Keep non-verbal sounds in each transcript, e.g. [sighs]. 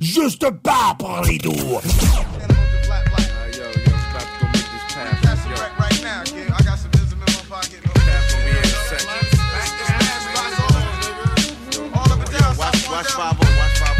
Juste pas par les doux. Watch 5 watch 5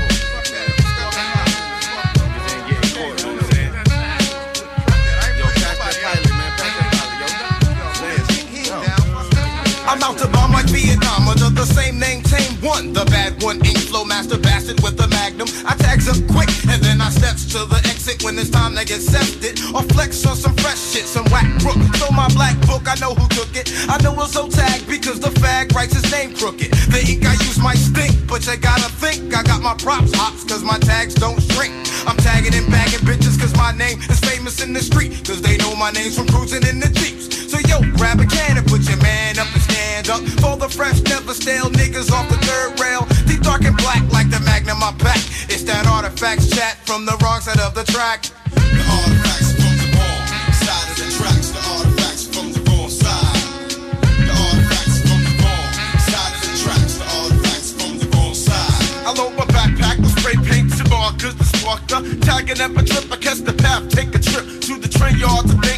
I'm out to bomb like Vietnam under the same name, Tame One. The bad one ink flow master bastard with the magnum. I tags up quick and then I steps to the exit when it's time to get sefted. Or flex on some fresh shit, some whack crook. So my black book, I know who took it. I know it's so tagged because the fag writes his name crooked. The ink I use might stink, but you gotta think I got my props hops cause my tags don't shrink. I'm tagging and bagging bitches cause my name is famous in the street. Cause they know my name's from cruising in the Jeeps. So yo, grab a can and put your man up and stand up. For the fresh, never stale niggas off the third rail. Deep dark and black like the magnum I pack. It's that artifacts chat from the wrong side of the track. The artifacts from the wrong side of the tracks. The artifacts from the wrong side. The artifacts from the wrong side of the tracks. The artifacts from the wrong side. I load my backpack with spray paint and markers to spark tagging up a trip. I catch the path, take a trip to the train yard to think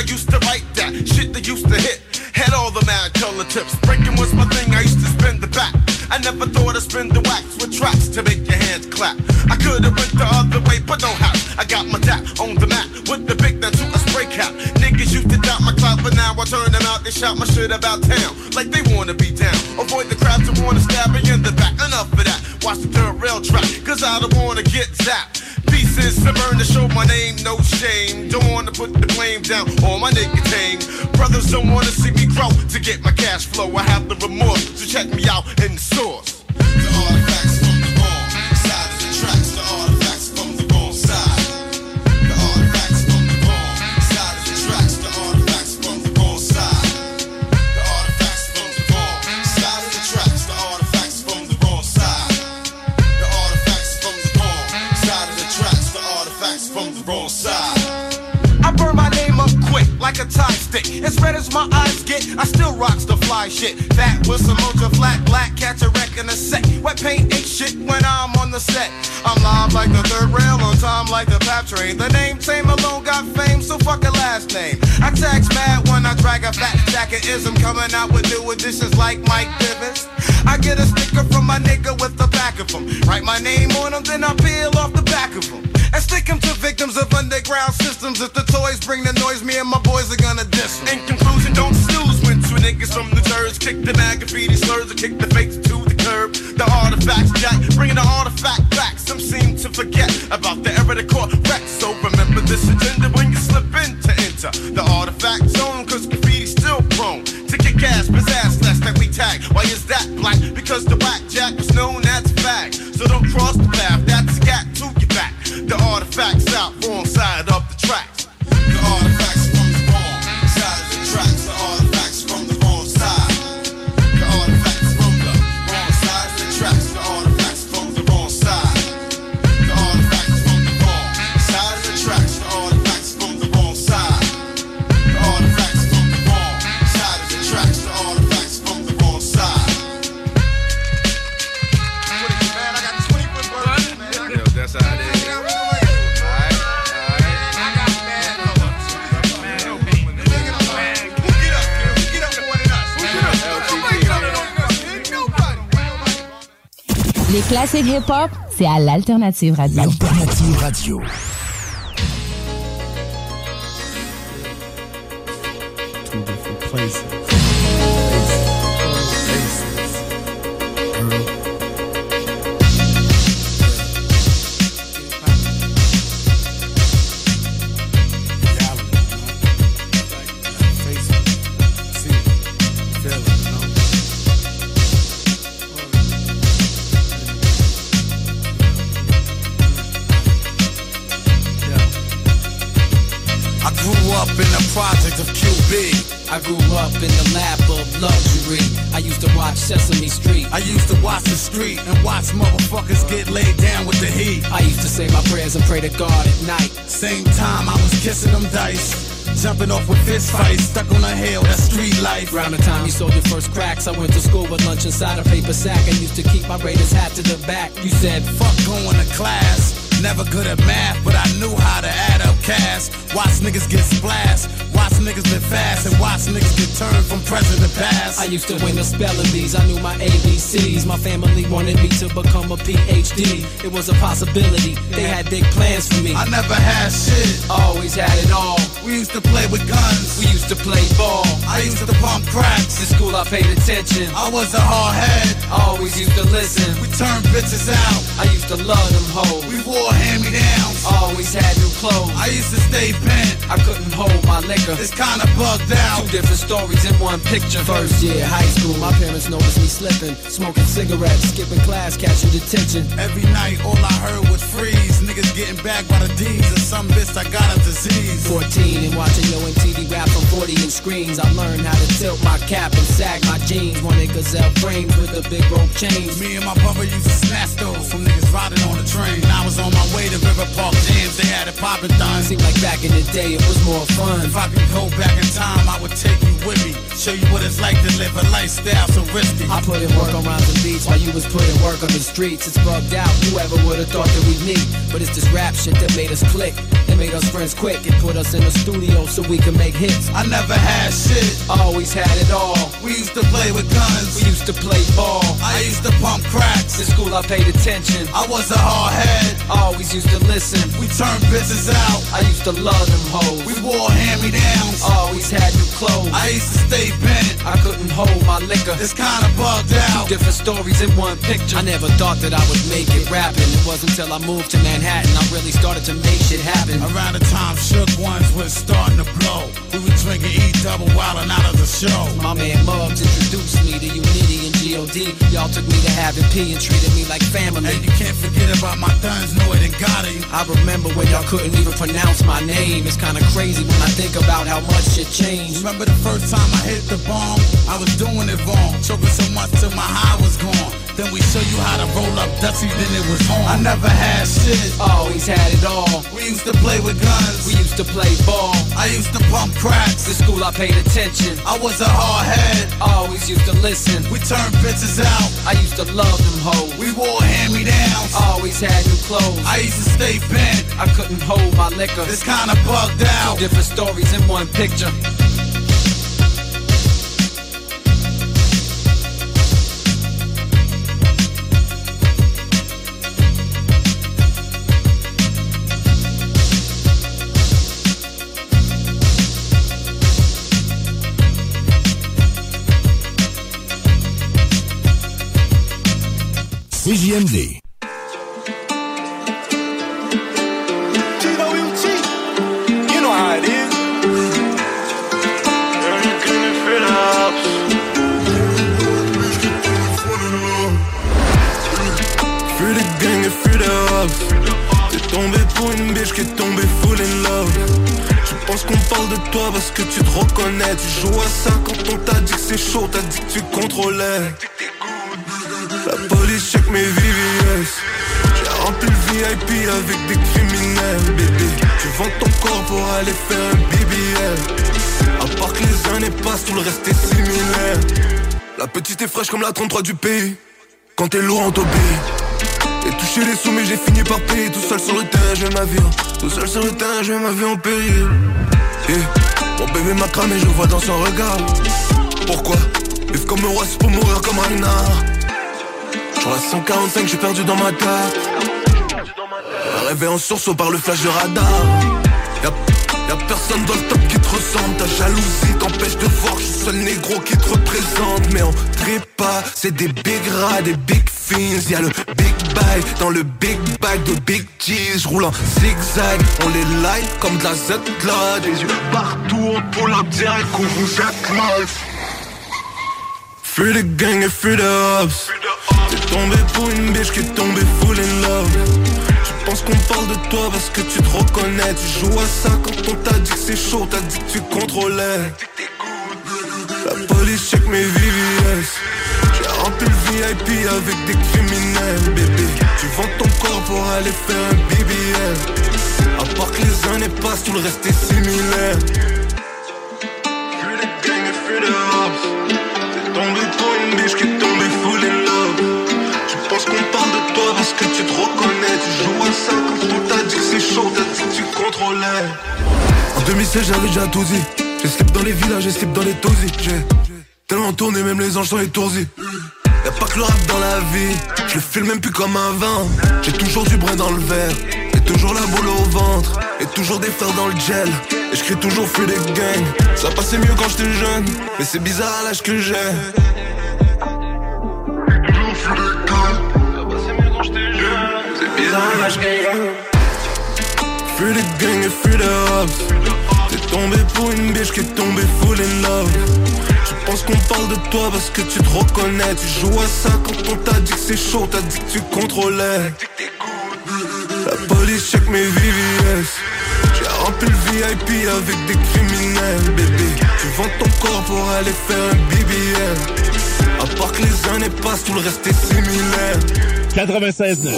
I used to write that shit that used to hit. Had all the mad color tips. Breaking was my thing. I used to spin the back. I never thought I'd spin the wax with tracks to make your hands clap. I could have went the other way, but no how. I got my dap on the map with the big that to a spray cap. Niggas used to doubt my clout, but now I turn them out. They shout my shit about town like they wanna be down. Avoid the crowds that wanna stab me in the back. Enough of that. Watch the third rail track, cause I don't wanna get zapped. Pieces to burn to show my name, no shame. Don't wanna put the blame down on my nicotine. Brothers don't wanna see me grow to get my cash flow. I have the remorse, so check me out in the source. Like the third rail, on time like the pap train. The name Tame alone got fame, so fuck a last name. I tax mad when I drag a fat jacket ism coming out with new additions like Mike Bivins. I get a sticker from my nigga with the back of him. Write my name on him, then I peel off the back of him. And stick him to victims of underground systems. If the toys bring the noise, me and my boys are gonna diss. In conclusion, don't snooze when two niggas from the Jersey kick the mag graffiti slurs or kick the fakes to the curb. The artifacts, Jack, bringing the artifact back. Seem to forget about the era they caught wreck. So remember this agenda when you slip in to enter the artifact zone, cause graffiti's still prone to kick ass, pizzazz, less that we tag. Why is that black? Because the whack jack was known as fag. So don't cross the path, that's a gat to your back. The artifacts out, wrong side Les classiques hip-hop, c'est à l'Alternative Radio. L'Alternative Radio. Prayers and pray to God at night. Same time I was kissing them dice. Jumping off with fist fights, stuck on a hill, that's street life. Around the time you sold your first cracks, I went to school with lunch inside a paper sack and used to keep my Raiders hat to the back. You said, Fuck going to class. Never good at math, but I knew how to add up cash. Watch niggas get splashed. Niggas live fast and watch niggas get turned from present to past. I used to win the spelling bees. I knew my ABCs. My family wanted me to become a PhD. It was a possibility. They had big plans for me. I never had shit. Always had it all. We used to play with guns. We used to play ball. I used to pump cracks. In school, I paid attention. I was a hard head. Always used to listen. We turned bitches out. I used to love them hoes. We wore hand-me-downs. Always had new clothes. I used to stay bent. I couldn't hold my liquor. It's kinda bugged out. Two different stories in one picture. First year high school, my parents noticed me slipping, smoking cigarettes, skipping class, catching detention. Every night, all I heard was freeze. Niggas getting back by the D's, and some bitch I got a disease. 14 and watching Yo MTV rap on 40 inch screens. I learned how to tilt my cap and sag my jeans. Wanted gazelle frames with the big rope chains. Me and my brother used to snatch those from niggas riding on the train. I was on my way to River Park Jams, they had it poppin' done. Seemed like back in the day it was more fun. If I could go back in time, I would take you with me. Show you what it's like to live a lifestyle so risky. I put in work on rhymes and beats while you was putting work on the streets. It's bugged out. Whoever would've thought that we'd meet? But it's this rap shit that made us click. It made us friends quick. It put us in the studio so we could make hits. I never had shit. Always had it all. We used to play with guns. We used to play ball. I used to pump cracks. In school I paid attention. I was a hard head. Always used to listen. We turned bitches out. I used to love them hoes. We wore Always had new clothes. I used to stay bent. I couldn't hold my liquor. It's kinda bugged out. Two different stories in one picture. I never thought that I would make it rapping. It wasn't until I moved to Manhattan I really started to make shit happen. Around the time Shook Ones was starting to blow. We were drinking E double wildin' out of the show. My man Muggs introduced me to Unity and G.O.D. Y'all took me to Having P and treated me like family. And you can't forget about my guns, Noid and Gotti. I remember when y'all couldn't even pronounce my name. It's kinda crazy when I think about how much shit changed. Remember the first time I hit the bomb? I was doing it wrong. Choking so much till my high was gone. Then we show you how to roll up Dutchy, then it was on. I never had shit. Always had it all. We used to play with guns. We used to play ball. I used to pump cracks. In school I paid attention. I was a hard head. Always used to listen. We turned bitches out. I used to love them hoes. We wore hand-me-downs. Always had new clothes. I used to stay bent. I couldn't hold my liquor. This kinda bugged out. Two different stories in one picture. CJMD. La 33 du pays Quand t'es lourd on t'obéit J'ai touché les sous mais j'ai fini par payer. Tout seul sur le terrain je vais ma vie. En- Tout seul sur le terrain je ma vie en péril. Yeah. Mon bébé m'a cramé je vois dans son regard. Pourquoi? Vivre comme un roi c'est pour mourir comme un renard à 145, j'suis perdu dans ma tête. Rêvé en sursaut par le flash de radar. Y'a, personne dans le top qui te ressemble. Ta jalousie t'empêche de voir. Je suis seul négro qui te représente. Mais on pas, c'est des big rats, des big fins. Y'a le big bag dans le big bag de big cheese. J'roule en zigzag, on les light comme de la Z-Cloud. Des yeux partout, on pull up direct qu'on vous life. Fuis les gangs et fuis les hops. T'es tombé pour une biche qui est tombée full in love. Je pense qu'on parle de toi parce que tu te reconnais. Tu joues à ça quand on t'a dit que c'est chaud, t'as dit que tu contrôlais. La police check mes VVS. J'ai rempli le VIP avec des criminels, bébé. Tu vends ton corps pour aller faire un BBL. À part que les années passent, tout le reste est similaire. Fuis les gangs et fuis hops. T'es tombé pour une biche qui chaud, t'as dit que tu contrôlais. En 2016, j'avais déjà tout dit. J'ai slip dans les villages, j'ai slip dans les tosis. J'ai tellement tourné, même les anges sont étourdis. Y'a pas que le rap dans la vie, je le file même plus comme un vin. J'ai toujours du brin dans le verre, et toujours la boule au ventre, et toujours des frères dans le gel. Et je crie toujours fais des gangs. Ça passait mieux quand j'étais jeune, mais c'est bizarre à l'âge que j'ai. C'est bizarre à l'âge que j'ai. Fuis les gangs et hops tombé pour une biche qui est tombée full in love. Tu penses qu'on parle de toi parce que tu te reconnais. Tu joues à ça quand on t'a dit que c'est chaud T'as dit que tu contrôlais. La police check mes VVS J'ai rempli le VIP avec des criminels Bébé, tu vends ton corps pour aller faire un BBL À part que les années passent, tout le reste est similaire. 96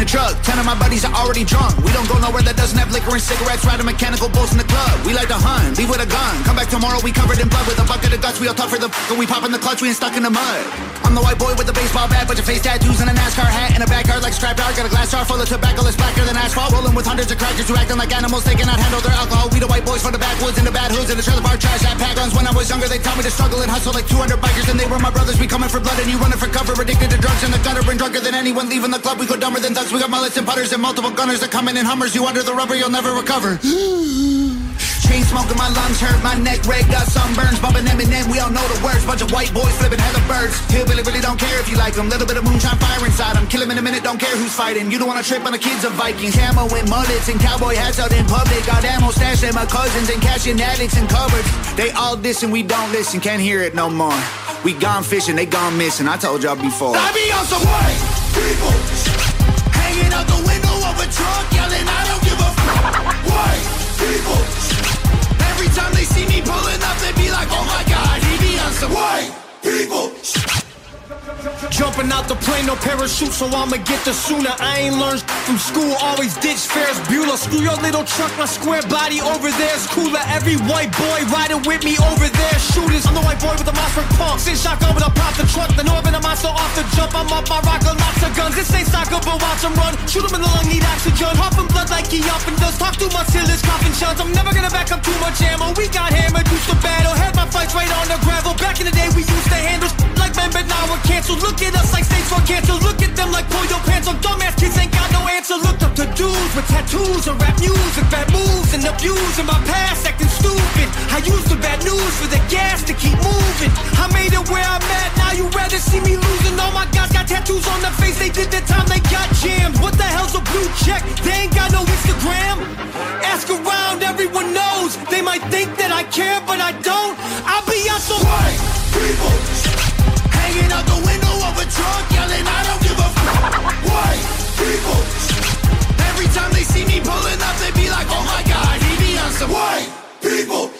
a truck. Ten of my buddies are already drunk. We don't go nowhere that doesn't have liquor and cigarettes. Riding mechanical bulls in the club. We like to hunt, leave with a gun. Come back tomorrow, we covered in blood with a bucket of guts. We all tough for the f- we pop in the clutch, we ain't stuck in the mud. I'm the white boy with the baseball bat, bunch of face tattoos and a NASCAR hat. and a backyard like scrap. Got a glass jar full of tobacco that's blacker than asphalt. Rolling with hundreds of crackers who acting like animals. They cannot handle their alcohol. We the white boys from the backwoods and the bad hoods and the trailer park trash. That pack guns. When I was younger, they taught me to struggle and hustle like 200 bikers. And they were my brothers. We coming for blood and you running for cover. Addicted to drugs in the gutter and drunker than anyone leaving the club. We go dumber than thugs. We got mullets and putters and multiple gunners that coming in in Hummers. You under the rubber, you'll never recover. [sighs] Chain smoking, my lungs hurt, my neck red, got sunburns, bumping Eminem, we all know the words. Bunch of white boys flipping hella birds. Hillbilly really don't care if you like them. Little bit of moonshine fire inside them. Kill him in a minute, don't care who's fighting. You don't wanna trip on the kids of Vikings. Ammo and mullets and cowboy hats out in public. Got ammo stashed at my cousins and cashing addicts and cupboards. They all diss and we don't listen, can't hear it no more. We gone fishing, they gone missing. I told y'all before. I be on some white people hanging out the window of a truck, yelling, I don't give a f- white people. Every time they see me pulling up, they be like, oh my god, he be on some white people. Jumping out the plane, no parachute, so I'ma get the sooner. I ain't learned from school, always ditch Ferris Bueller. Screw your little truck, my square body over there's cooler. Every white boy riding with me over there. Shooters, I'm the white boy with the monster pump. Sit shotgun, but I pop the truck. The northern a monster off the jump. I'm up, my rock a lots of guns. This ain't soccer, but watch them run. Shoot him in the lung, need oxygen. Huffing blood like he up and does. Talk too much till his coughing shuns. I'm never gonna back up too much ammo. We got hammered, used to battle. Had my fights right on the gravel. Back in the day, we used to handle like men, but now we're canceled. Look at us like states for cancer. Look at them like pull your pants on. Dumbass kids ain't got no answer. Looked up to dudes with tattoos and rap music, bad moves and abuse in my past, acting stupid. I used the bad news for the gas to keep moving. I made it where I'm at. Now you rather see me losing. All my guys got tattoos on their face. They did the time they got jammed. What the hell's a blue check? They ain't got no Instagram. Ask around, everyone knows. They might think that I care, but I don't. I'll be on some white people hanging out the window of a truck, yelling, I don't give a f- white people. Every time they see me pulling up, they be like, oh my god, he be on some white people.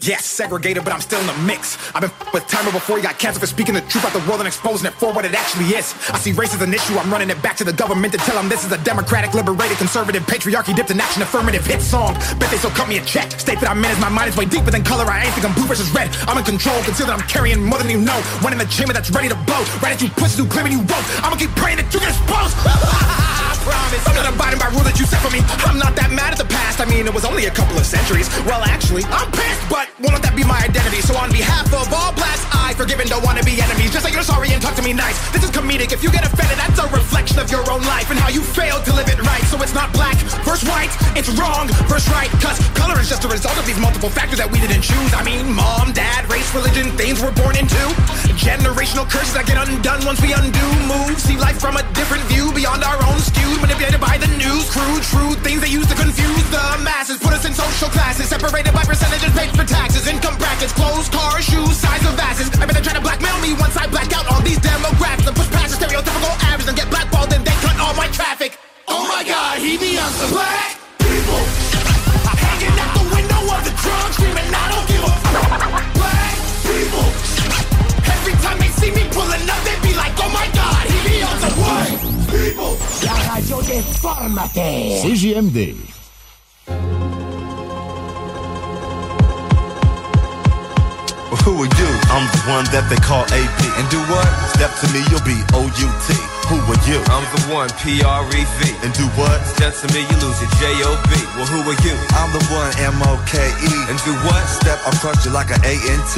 Yes, segregated, but I'm still in the mix. I've been f- with Timer before he got canceled for speaking the truth about the world and exposing it for what it actually is. I see race as an issue, I'm running it back to the government to tell them this is a democratic, liberated, conservative, patriarchy dipped in action, affirmative hit song. Bet they still cut me a check. State that I'm in is my mind is way deeper than color. I ain't think I'm blue versus red. I'm in control, conceal that I'm carrying more than you know. One in the chamber that's ready to blow. Right at you pussies who claiming you woke. I'ma keep praying that you get exposed. [laughs] Promise. I'm not abiding by rule that you set for me. I'm not that mad at the past. I mean, it was only a couple of centuries. Well, actually, I'm pissed, but won't let that be my identity. So on behalf of all blacks, I forgive and don't wanna be enemies. Just say you're sorry and talk to me nice. This is comedic. If you get offended, that's a reflection of your own life and how you failed to live it right. So it's not black versus white, it's wrong versus right. Cause color is just a result of these multiple factors that we didn't choose. I mean, mom, dad, race, religion, things we're born into. Generational curses that get undone once we undo moves. See life from a different view beyond our own skewed, manipulated by the news. Crude, true things they use to confuse the masses. Put us in social classes, separated by percentages paid for taxes, income brackets, clothes, cars, shoes, size of asses. I bet they're trying to blackmail me once I black out on these demographics and push past the stereotypical average and get blackballed and they cut all my traffic. Oh my god, he be on some black people. Hanging out the window of the trunk, screaming, I don't give a Black people. Every time they see me pulling up, they be like, oh my god, he be on some white people. La radio déformatée. CJMD. Who are you? I'm the one that they call AP. And do what? Step to me, you'll be O-U-T. Who are you? I'm the one, P-R-E-V. And do what? Step to me, you lose your J-O-B. Well, who are you? I'm the one, M-O-K-E. And do what? Step, I'll crush you like an A-N-T.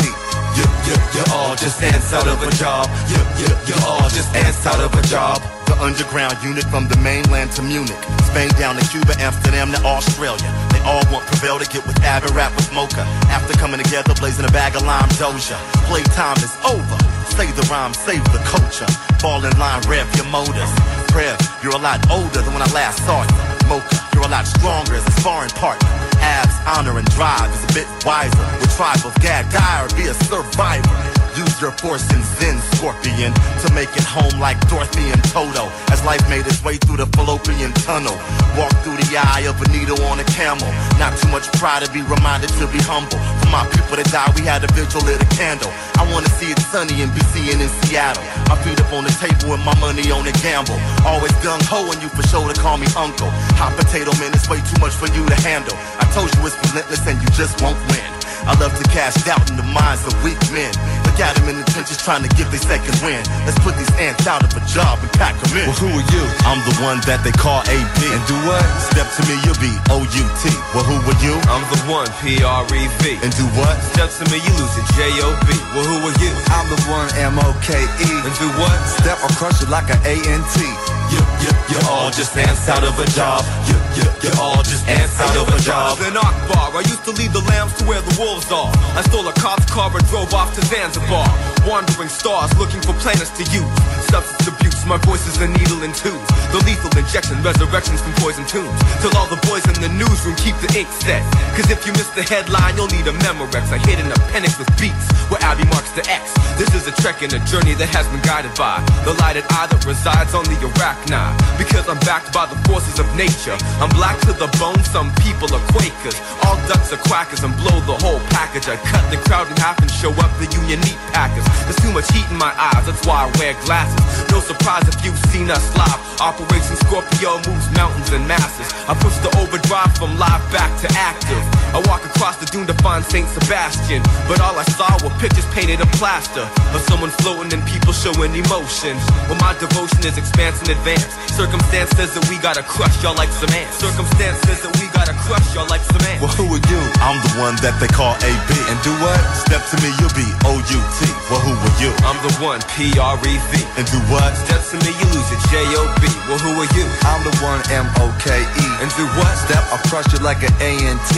You, you, you're all just ants out of a job. You, you, you're all just ants out of a job. The underground unit from the mainland to Munich. Spain down to Cuba, Amsterdam to Australia. They all want Prevail to get with Ab rap with Moka. After coming together, blazing a bag of lime doja. Playtime is over. Say the rhyme, save the culture. Fall in line, rev your motors. Prev, you're a lot older than when I last saw you. Moka, you're a lot stronger as a sparring partner. Abs, honor, and drive is a bit wiser. With tribe of gag, or be a survivor. Use your force and Zen, Scorpion, to make it home like Dorothy and Toto. As life made its way through the fallopian tunnel. Walk through the eye of a needle on a camel. Not too much pride to be reminded to be humble. For my people that died, we had a vigil, lit a candle. I wanna see it sunny and be and in Seattle. My feet up on the table and my money on the gamble. Always gung ho and you for sure to call me uncle. Hot potato man, it's way too much for you to handle. I told you it's relentless and you just won't win. I love to cast doubt in the minds of weak men. Look at them in the trenches trying to get their second win. Let's put these ants out of a job and pack them in. Well, who are you? I'm the one that they call AP. And do what? Step to me, you'll be O-U-T. Well, who are you? I'm the one, P-R-E-V. And do what? Step to me, you lose it, J-O-B. Well, who are you? I'm the one, M-O-K-E. And do what? Step, I'll crush it like an A-N-T. You, you, you're all just ants out of a job. You, you, all just ants out of a job. Then Akbar, I used to lead the lambs to where the wolves are. I stole a cop's car and drove off to Zanzibar. Wandering stars looking for planets to use. Substance abuse, my voice is a needle in tubes. The lethal injection, resurrections from poison tombs. Till all the boys in the newsroom keep the ink set. Cause if you miss the headline, you'll need a Memorex. I hit an appendix with beats where Abby marks the X. This is a trek and a journey that has been guided by the lighted eye that resides on the arachni. Because I'm backed by the forces of nature. I'm black to the bone, some people are Quakers. All ducks are quackers and blow the whole package. I cut the crowd in half and show up the Union Meat Packers. There's too much heat in my eyes, that's why I wear glasses. No surprise if you've seen us live. Operation Scorpio moves mountains and masses. I push the overdrive from live back to active. I walk across the dune to find St. Sebastian. But all I saw were pictures painted in plaster of someone floating and people showing emotion. Well, my devotion is expanse in advance. Circumstance says that we gotta crush y'all like some ants. Circumstance says that we gotta crush y'all like some ants. Well, who are you? I'm the one that they call AB. And do what? Step to me, you'll be O-U-T. Well, who are you? I'm the one, P-R-E-V. And do what? Step to me, you lose it, J-O-B. Well, who are you? I'm the one, M-O-K-E. And do what? Step, I'll crush you like an A-N-T.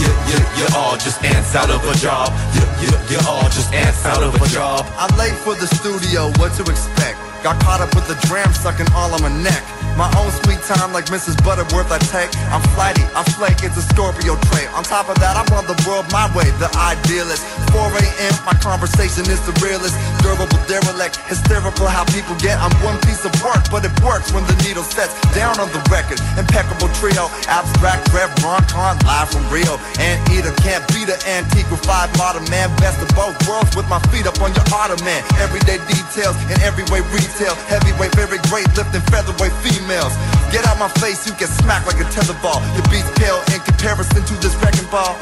You, you, you're all just ants out of a job. You, you, you're all just ants out of a job. I'm late for the studio, what to expect? Got caught up with the dram sucking all on my neck. My own sweet time like Mrs. Butterworth I take. I'm flighty, I flake, it's a Scorpio trait. On top of that, I run the world my way, the idealist. 4 a.m., my conversation is the realest. Durable derelict, hysterical how people get. I'm one piece of work, but it works when the needle sets down on the record. Impeccable trio, abstract Rev Ron Con, live from Rio. And Eater can't beat the antique with five modern man. Best of both worlds with my feet up on your ottoman. Everyday details in every way retail. Heavyweight, very great, lifting featherweight females. Get out my face, you get smacked like a tether ball. Your beats pale in comparison to this wrecking ball.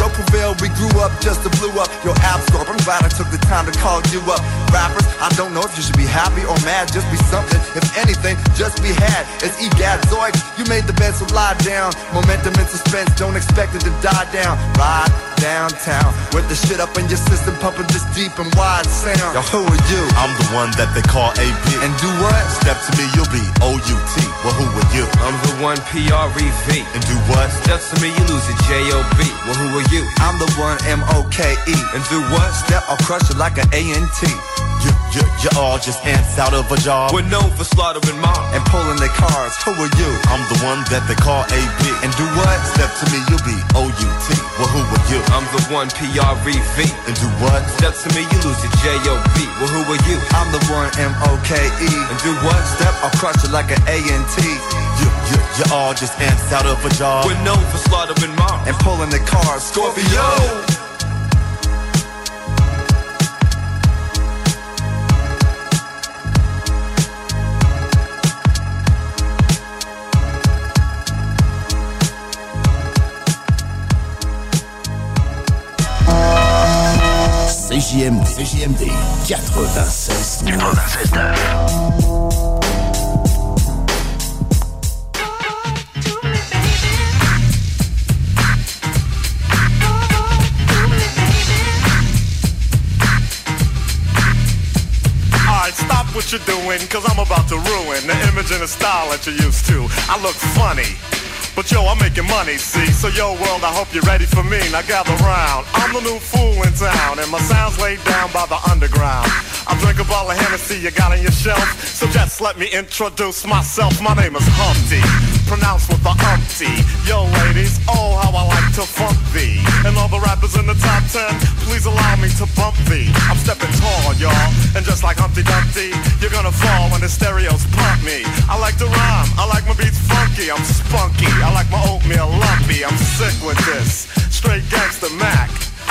Yo, Prevail, we grew up just to blew up. Your absorb, I'm glad I took the time to call you up. Rappers, I don't know if you should be happy or mad, just be something. If anything, just be had. It's Egad Zoid, you made the bed, so lie down. Momentum and suspense, don't expect it to die down. Ride, downtown. With the shit up in your system, pumping this deep and wide sound. Yo, who are you? I'm the one that they call AP. And do what? Step to me, you'll be O-U-T. Well, who are you? I'm the one P-R-E-V. And do what? Step to me, you lose your J-O-B. Well, who are you? I'm the one M-O-K-E. And do what? Step, I'll crush you like an A-N-T. You, you, all just ants out of a job. We're known for slaughtering mobs. And pulling their cars. Who are you? I'm the one that they call AP. And do what? Step to me, you'll be O-U-T. Well, who are you? I'm the one P-R-E-V. And do what? Step to me, you lose your J-O-B. Well, who are you? I'm the one M-O-K-E. And do what? Step, I'll crush it like an A-N-T. You, you, you're all just ants out of a job. We're known for slaughtering mobs. And pulling their cars. Scorpio! CJMD, CJMD 96 96 Alright, stop what you're doing, cause I'm about to ruin the image and the style that you're used to. I look funny. But yo, I'm making money, see? So yo, world, I hope you're ready for me. Now gather round. I'm the new fool in town, and my sound's laid down by the underground. I drink a bottle of Hennessy you got on your shelf. So just let me introduce myself. My name is Humpty, pronounced with the umpty. Yo, ladies, oh, how I like to funk thee. And all the rappers in the top ten, please allow me to bump thee. I'm stepping tall, y'all. And just like Humpty Dumpty, you're gonna fall when the stereos pump me. I like to rhyme, I like my beats funky, I'm spunky. I like my oatmeal lumpy, I'm sick with this. Straight gangster Mac.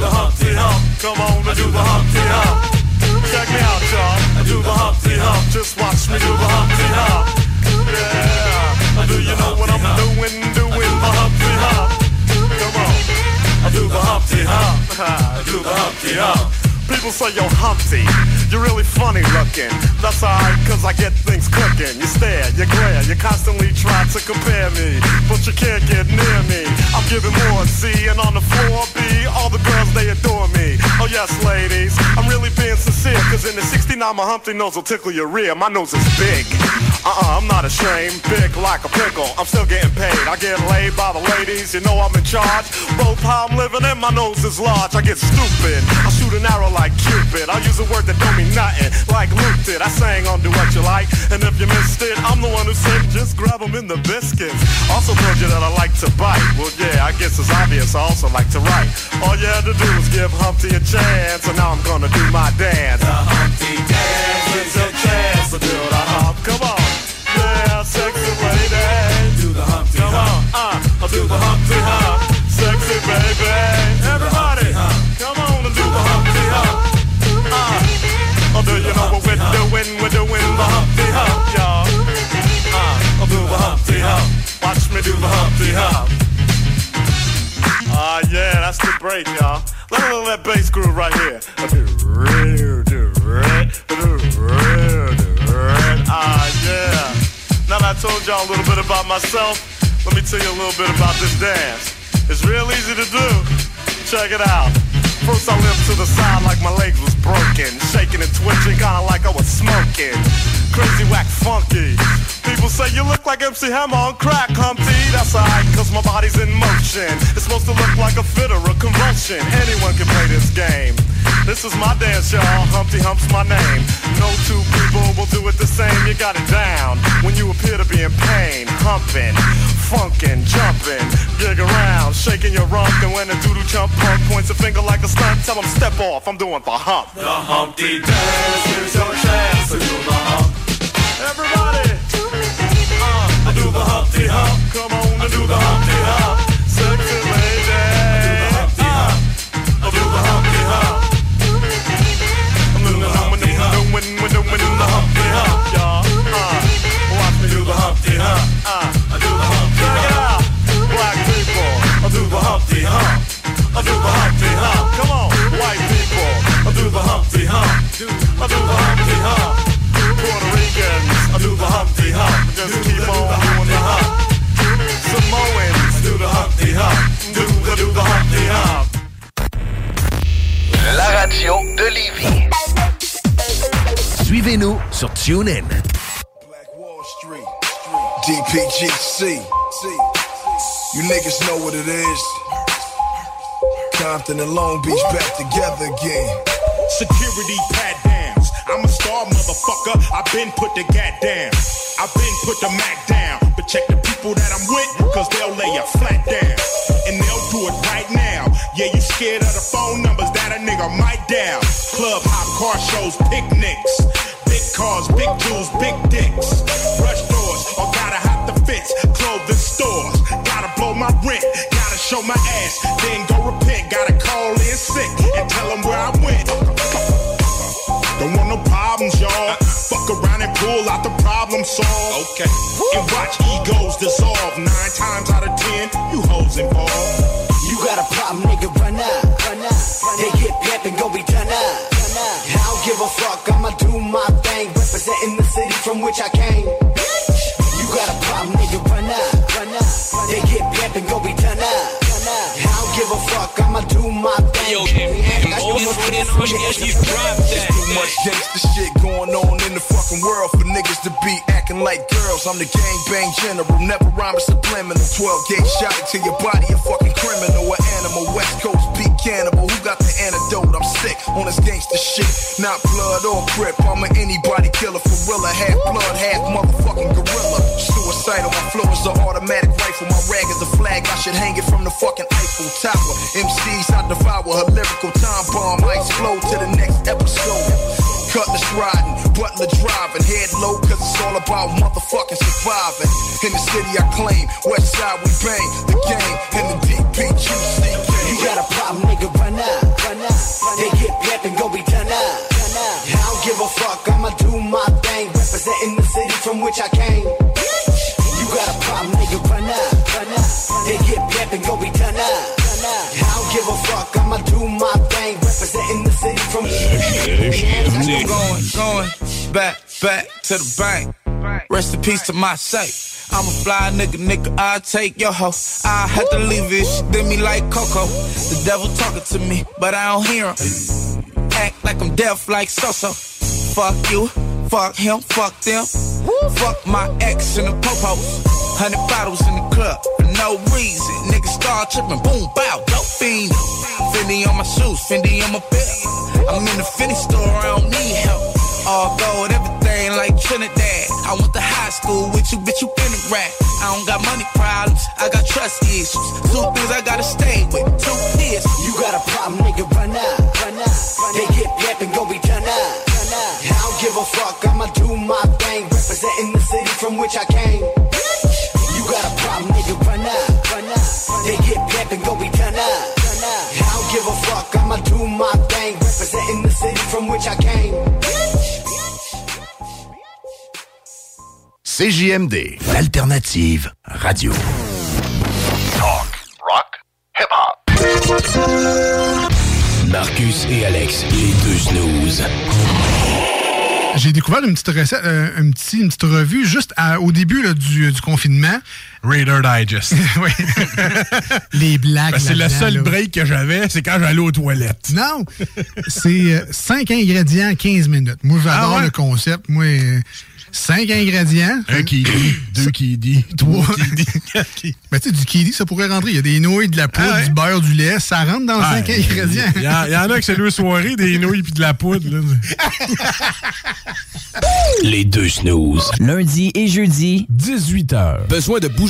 The Humpty Hump. Come on, I do the Humpty Hump. Check me out, y'all. I do the Humpty Hump. Just watch me do the Humpty Hump. Yeah. Do you know what I'm doing? Doing the Humpty Hump. Come on. I do the Humpty Hump. [laughs] I do the Humpty Hump. People say, you're Humpty, you're really funny looking. That's alright, cause I get things cooking. You stare, you glare, you constantly try to compare me. But you can't get near me. I'm giving more C, and on the floor B, all the girls, they adore me. Oh, yes, ladies, I'm really being sincere, cause in the 69, my Humpty nose will tickle your rear. My nose is big. Uh-uh, I'm not ashamed. Big like a pickle. I'm still getting paid. I get laid by the ladies, you know I'm in charge. Both how I'm living and my nose is large. I get stupid. I shoot an arrow like Cupid. I use a word that don't mean nothing, like Luke did. I sang on Do What You Like, and if you missed it, I'm the one who said just grab 'em in the biscuits. Also told you that I like to bite. Well, yeah, I guess it's obvious. I also like to write. All you had to do was give Humpty a chance, and now I'm gonna do my dance. The Humpty Dance is your chance to do the hump. Come on. Yeah, sexy lady. Do the Humpty Come on, uh, I'll do the Humpty Hump. Sexy baby. What we're doing? The Humpty Hump, y'all. Uh, I'll do the Humpty Hump. Watch me do the Humpty Hump. Ah, yeah, that's the break, y'all. Let me that bass groove right here. Ah, yeah. Now that I told y'all a little bit about myself, let me tell you a little bit about this dance. It's real easy to do. Check it out. First I limped to the side like my legs was broken, shaking and twitching, kinda like I was smoking. Crazy whack funky. People say you look like MC Hammer on crack, Humpty. That's alright, cause my body's in motion. It's supposed to look like a fit or a convulsion. Anyone can play this game. This is my dance, y'all. Humpty Hump's my name. No two people will do it the same. You got it down when you appear to be in pain. Humping, funkin', jumping, gig around, shaking your rump. And when a doodle chump punk points a finger like a stunt, tell him step off. I'm doing the hump. The Humpty Dance, here's your chance to do the hump. Everybody, do. Uh, I do the Humpty Hump. Come on, I do the Humpty Hump. I do the Humpty Do the Humpty the Humpty y'all. Do the Humpty I do the Humpty Black people, I do the Humpty I do the Humpty Come on, white. the Humpty Hump. I do the Humpty Hump. Puerto Ricans, I do the Humpty Hump. Just keep on doing the hump. Samoans, do the Humpty Hump. Do the do the Humpty Hump. La radio de Lévis. Suivez-nous sur TuneIn. Black Wall Street, DPGC. You niggas know what it is. Compton and Long Beach back together again. Security pat downs. I'm a star motherfucker. I've been put the gat down. I've been put the Mac down. But check the people that I'm with, cause they'll lay you flat down. And they'll do it right now. Yeah, you scared of the phone numbers that a nigga might dial. Club hop, car shows, picnics. Big cars, big jewels, big dicks. Rush doors, or gotta hop the fence. Clothing stores, gotta blow my rent. Gotta show my ass, problem solved. Okay. And watch egos dissolve. Nine times out of ten, you hoes involved. You got a problem, nigga, run up, run up. They get pep and go be done up. I don't give a fuck, I'ma do my thing, representing the city from which I came. Bitch. You got a problem, nigga, run up, run up. They get pep and go be done up. I don't give a fuck, I'ma do my thing. Yo, Too much gangsta shit going on in the fucking world for niggas to be acting like girls. I'm the gang bang general, never rhyme a subliminal. 12 gauge shot it to your body, a fucking criminal, an animal. West Coast beat cannibal. Who got the antidote? I'm sick on this gangster shit. Not blood or grip, I'm an anybody killer for real. Half blood, half motherfucking gorilla. Suicide on my flow is an automatic rifle. My rag is a flag, I should hang it from the fucking Eiffel Tower. MCs, I devour her lyrical time bomb. I explode to the next episode. Cutlass riding, butler driving, head low, cause it's all about motherfucking surviving. In the city I claim, west side we bang, the game, and the DPGC gang. You got a problem, nigga, run up, run up. They get pep and go be done up. I don't give a fuck, I'ma do my thing, representing the city from which I came. You got a problem, nigga, run up, run up. They get pep and go be done from I'm going, going back, back to the bank. Rest in peace to my safe. I'm a fly nigga, nigga, I'll take your hoe. I had to leave it, she did me like Coco. The devil talking to me, but I don't hear him. Act like I'm deaf like So-So. Fuck you, fuck him, fuck them. Fuck my ex and the popos. Hundred bottles in the club for no reason. Niggas start tripping, boom, bow, dope fiend. Fendi on my shoes, Fendi on my belt. I'm in the Fendi store, I don't need help. All gold, everything like Trinidad. I went to high school with you, bitch, you been a rat. I don't got money problems, I got trust issues. Two things I gotta stay with, two kids. You got a problem, nigga, run out, run up. They get and go be give a fuck, I'ma do my thing, representing the city from which I came. You got a problem, nigga, run up, run up. They get pep and go be done up. I don't give a fuck, I'ma do my thing, representing the city from which I came. CJMD, l'alternative radio. Talk, rock, hip-hop. Marcus et Alex, les deux snooze. J'ai découvert une petite recette, euh, un petit, une petite revue juste à- au début là, du, du confinement. Raider Digest. [laughs] oui. [laughs] Les blagues. Ben, c'est le seul là. break que j'avais, c'est quand j'allais aux toilettes. Non, c'est 5 ingrédients, 15 minutes. Moi, j'adore Ah ouais? le concept. Moi, 5 ingrédients. Un qui dit, deux qui dit, Trois. qui dit, quatre qui Ben, tu sais, du kiwi, ça pourrait rentrer. Il y a des nouilles, de la poudre, Ah ouais? du beurre, du lait. Ça rentre dans 5 Ouais, ingrédients. Il y, y en a que c'est deux soirées, des nouilles puis de la poudre. là. Les deux snooze. Lundi et jeudi, 18h. Besoin de bouger?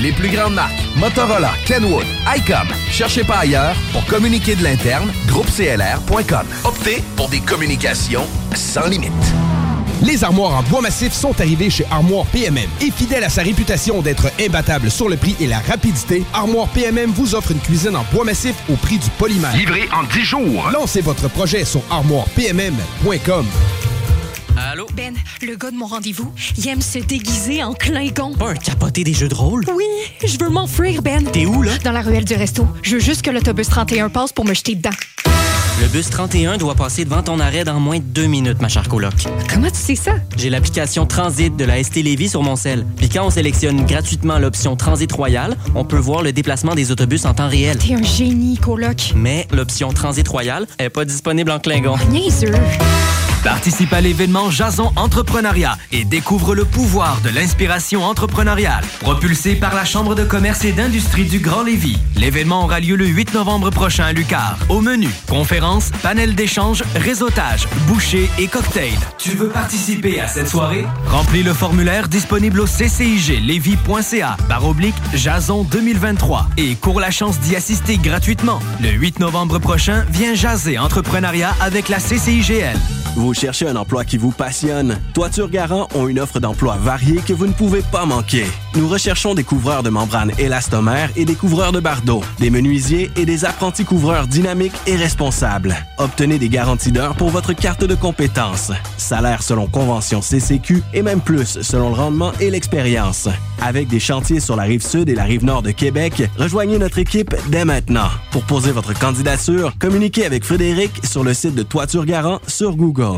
Les plus grandes marques, Motorola, Kenwood, ICOM. Cherchez pas ailleurs pour communiquer de l'interne, groupeclr.com. Optez pour des communications sans limite. Les armoires en bois massif sont arrivées chez Armoire PMM. Et fidèle à sa réputation d'être imbattable sur le prix et la rapidité, Armoire PMM vous offre une cuisine en bois massif au prix du polymère. Livré en 10 jours. Lancez votre projet sur armoirepmm.com. Allô? Ben, le gars de mon rendez-vous, il aime se déguiser en Klingon. Pas un capoté des jeux de rôle? Oui, je veux m'enfuir, Ben. T'es où, là? Dans la ruelle du resto. Je veux juste que l'autobus 31 passe pour me jeter dedans. Le bus 31 doit passer devant ton arrêt dans moins de deux minutes, ma chère coloc. Comment tu sais ça? J'ai l'application Transit de la ST Lévis sur mon sel. Puis quand on sélectionne gratuitement l'option Transit Royal, on peut voir le déplacement des autobus en temps réel. T'es un génie, coloc. Mais l'option Transit Royal est pas disponible en Klingon. Participe à l'événement Jason Entrepreneuriat et découvre le pouvoir de l'inspiration entrepreneuriale. Propulsé par la Chambre de commerce et d'industrie du Grand Lévis, l'événement aura lieu le 8 novembre prochain à Lucar. Au menu, conférences, panel d'échange, réseautage, bouchées et cocktails. Tu veux participer à cette soirée? Remplis le formulaire disponible au cciglevy.ca par oblique Jason 2023 et cours la chance d'y assister gratuitement. Le 8 novembre prochain, viens jaser entrepreneuriat avec la CCIGL. Cherchez un emploi qui vous passionne? Toiture Garant ont une offre d'emploi variée que vous ne pouvez pas manquer. Nous recherchons des couvreurs de membranes élastomères et des couvreurs de bardeaux, des menuisiers et des apprentis couvreurs dynamiques et responsables. Obtenez des garanties d'heures pour votre carte de compétences. Salaire selon convention CCQ et même plus selon le rendement et l'expérience. Avec des chantiers sur la rive sud et la rive nord de Québec, rejoignez notre équipe dès maintenant. Pour poser votre candidature, communiquez avec Frédéric sur le site de Toiture Garant sur Google.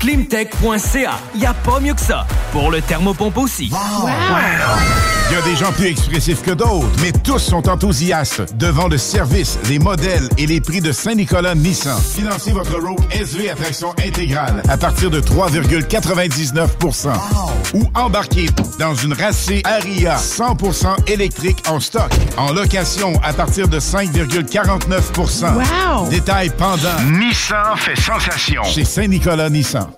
Climtech.ca. Y a pas mieux que ça. Pour le thermopompe aussi. Il y a des gens plus expressifs que d'autres, mais tous sont enthousiastes devant le service, les modèles et les prix de Saint-Nicolas Nissan. Financez votre Rogue SV à traction intégrale à partir de 3,99% ou embarquez dans une racée Aria 100% électrique en stock, en location à partir de 5,49 Wow! Détail pendant. Nissan fait sensation. Chez Saint-Nicolas Nissan.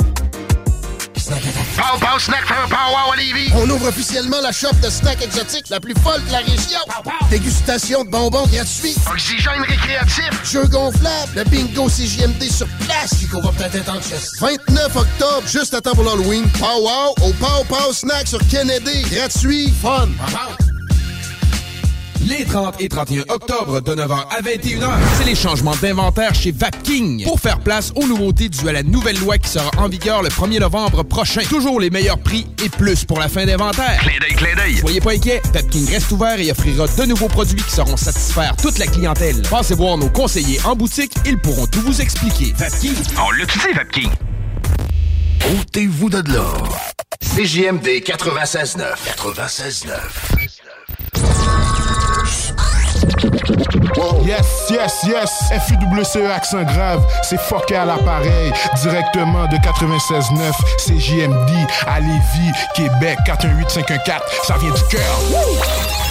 Pow Pow Snack fait un pow à Lévis. On ouvre officiellement la shop de snacks exotiques la plus folle de la région. Dégustation de bonbons gratuits. Oxygène récréatif. Jeux gonflables. Le bingo CGMD sur place. Chico va peut-être être en chest. 29 octobre, juste à temps pour l'Halloween. Pow Wow au Pow Pow Snack sur Kennedy. Gratuit. Fun. Les 30 et 31 octobre de 9h à 21h, c'est les changements d'inventaire chez Vapking pour faire place aux nouveautés dues à la nouvelle loi qui sera en vigueur le 1er novembre prochain. Toujours les meilleurs prix et plus pour la fin d'inventaire. Clé d'œil, clé d'œil. Soyez pas inquiets, Vapking reste ouvert et offrira de nouveaux produits qui sauront satisfaire toute la clientèle. Passez voir nos conseillers en boutique, ils pourront tout vous expliquer. Vapking. On l'a dit, Vapking. Ôtez-vous de là. CJMD 96.9. 96.9. Yes, yes, yes. FUWCE accent grave. C'est fucké à l'appareil. Directement de 96.9 CJMD à Lévis, Québec. 418-514. Ça vient du cœur.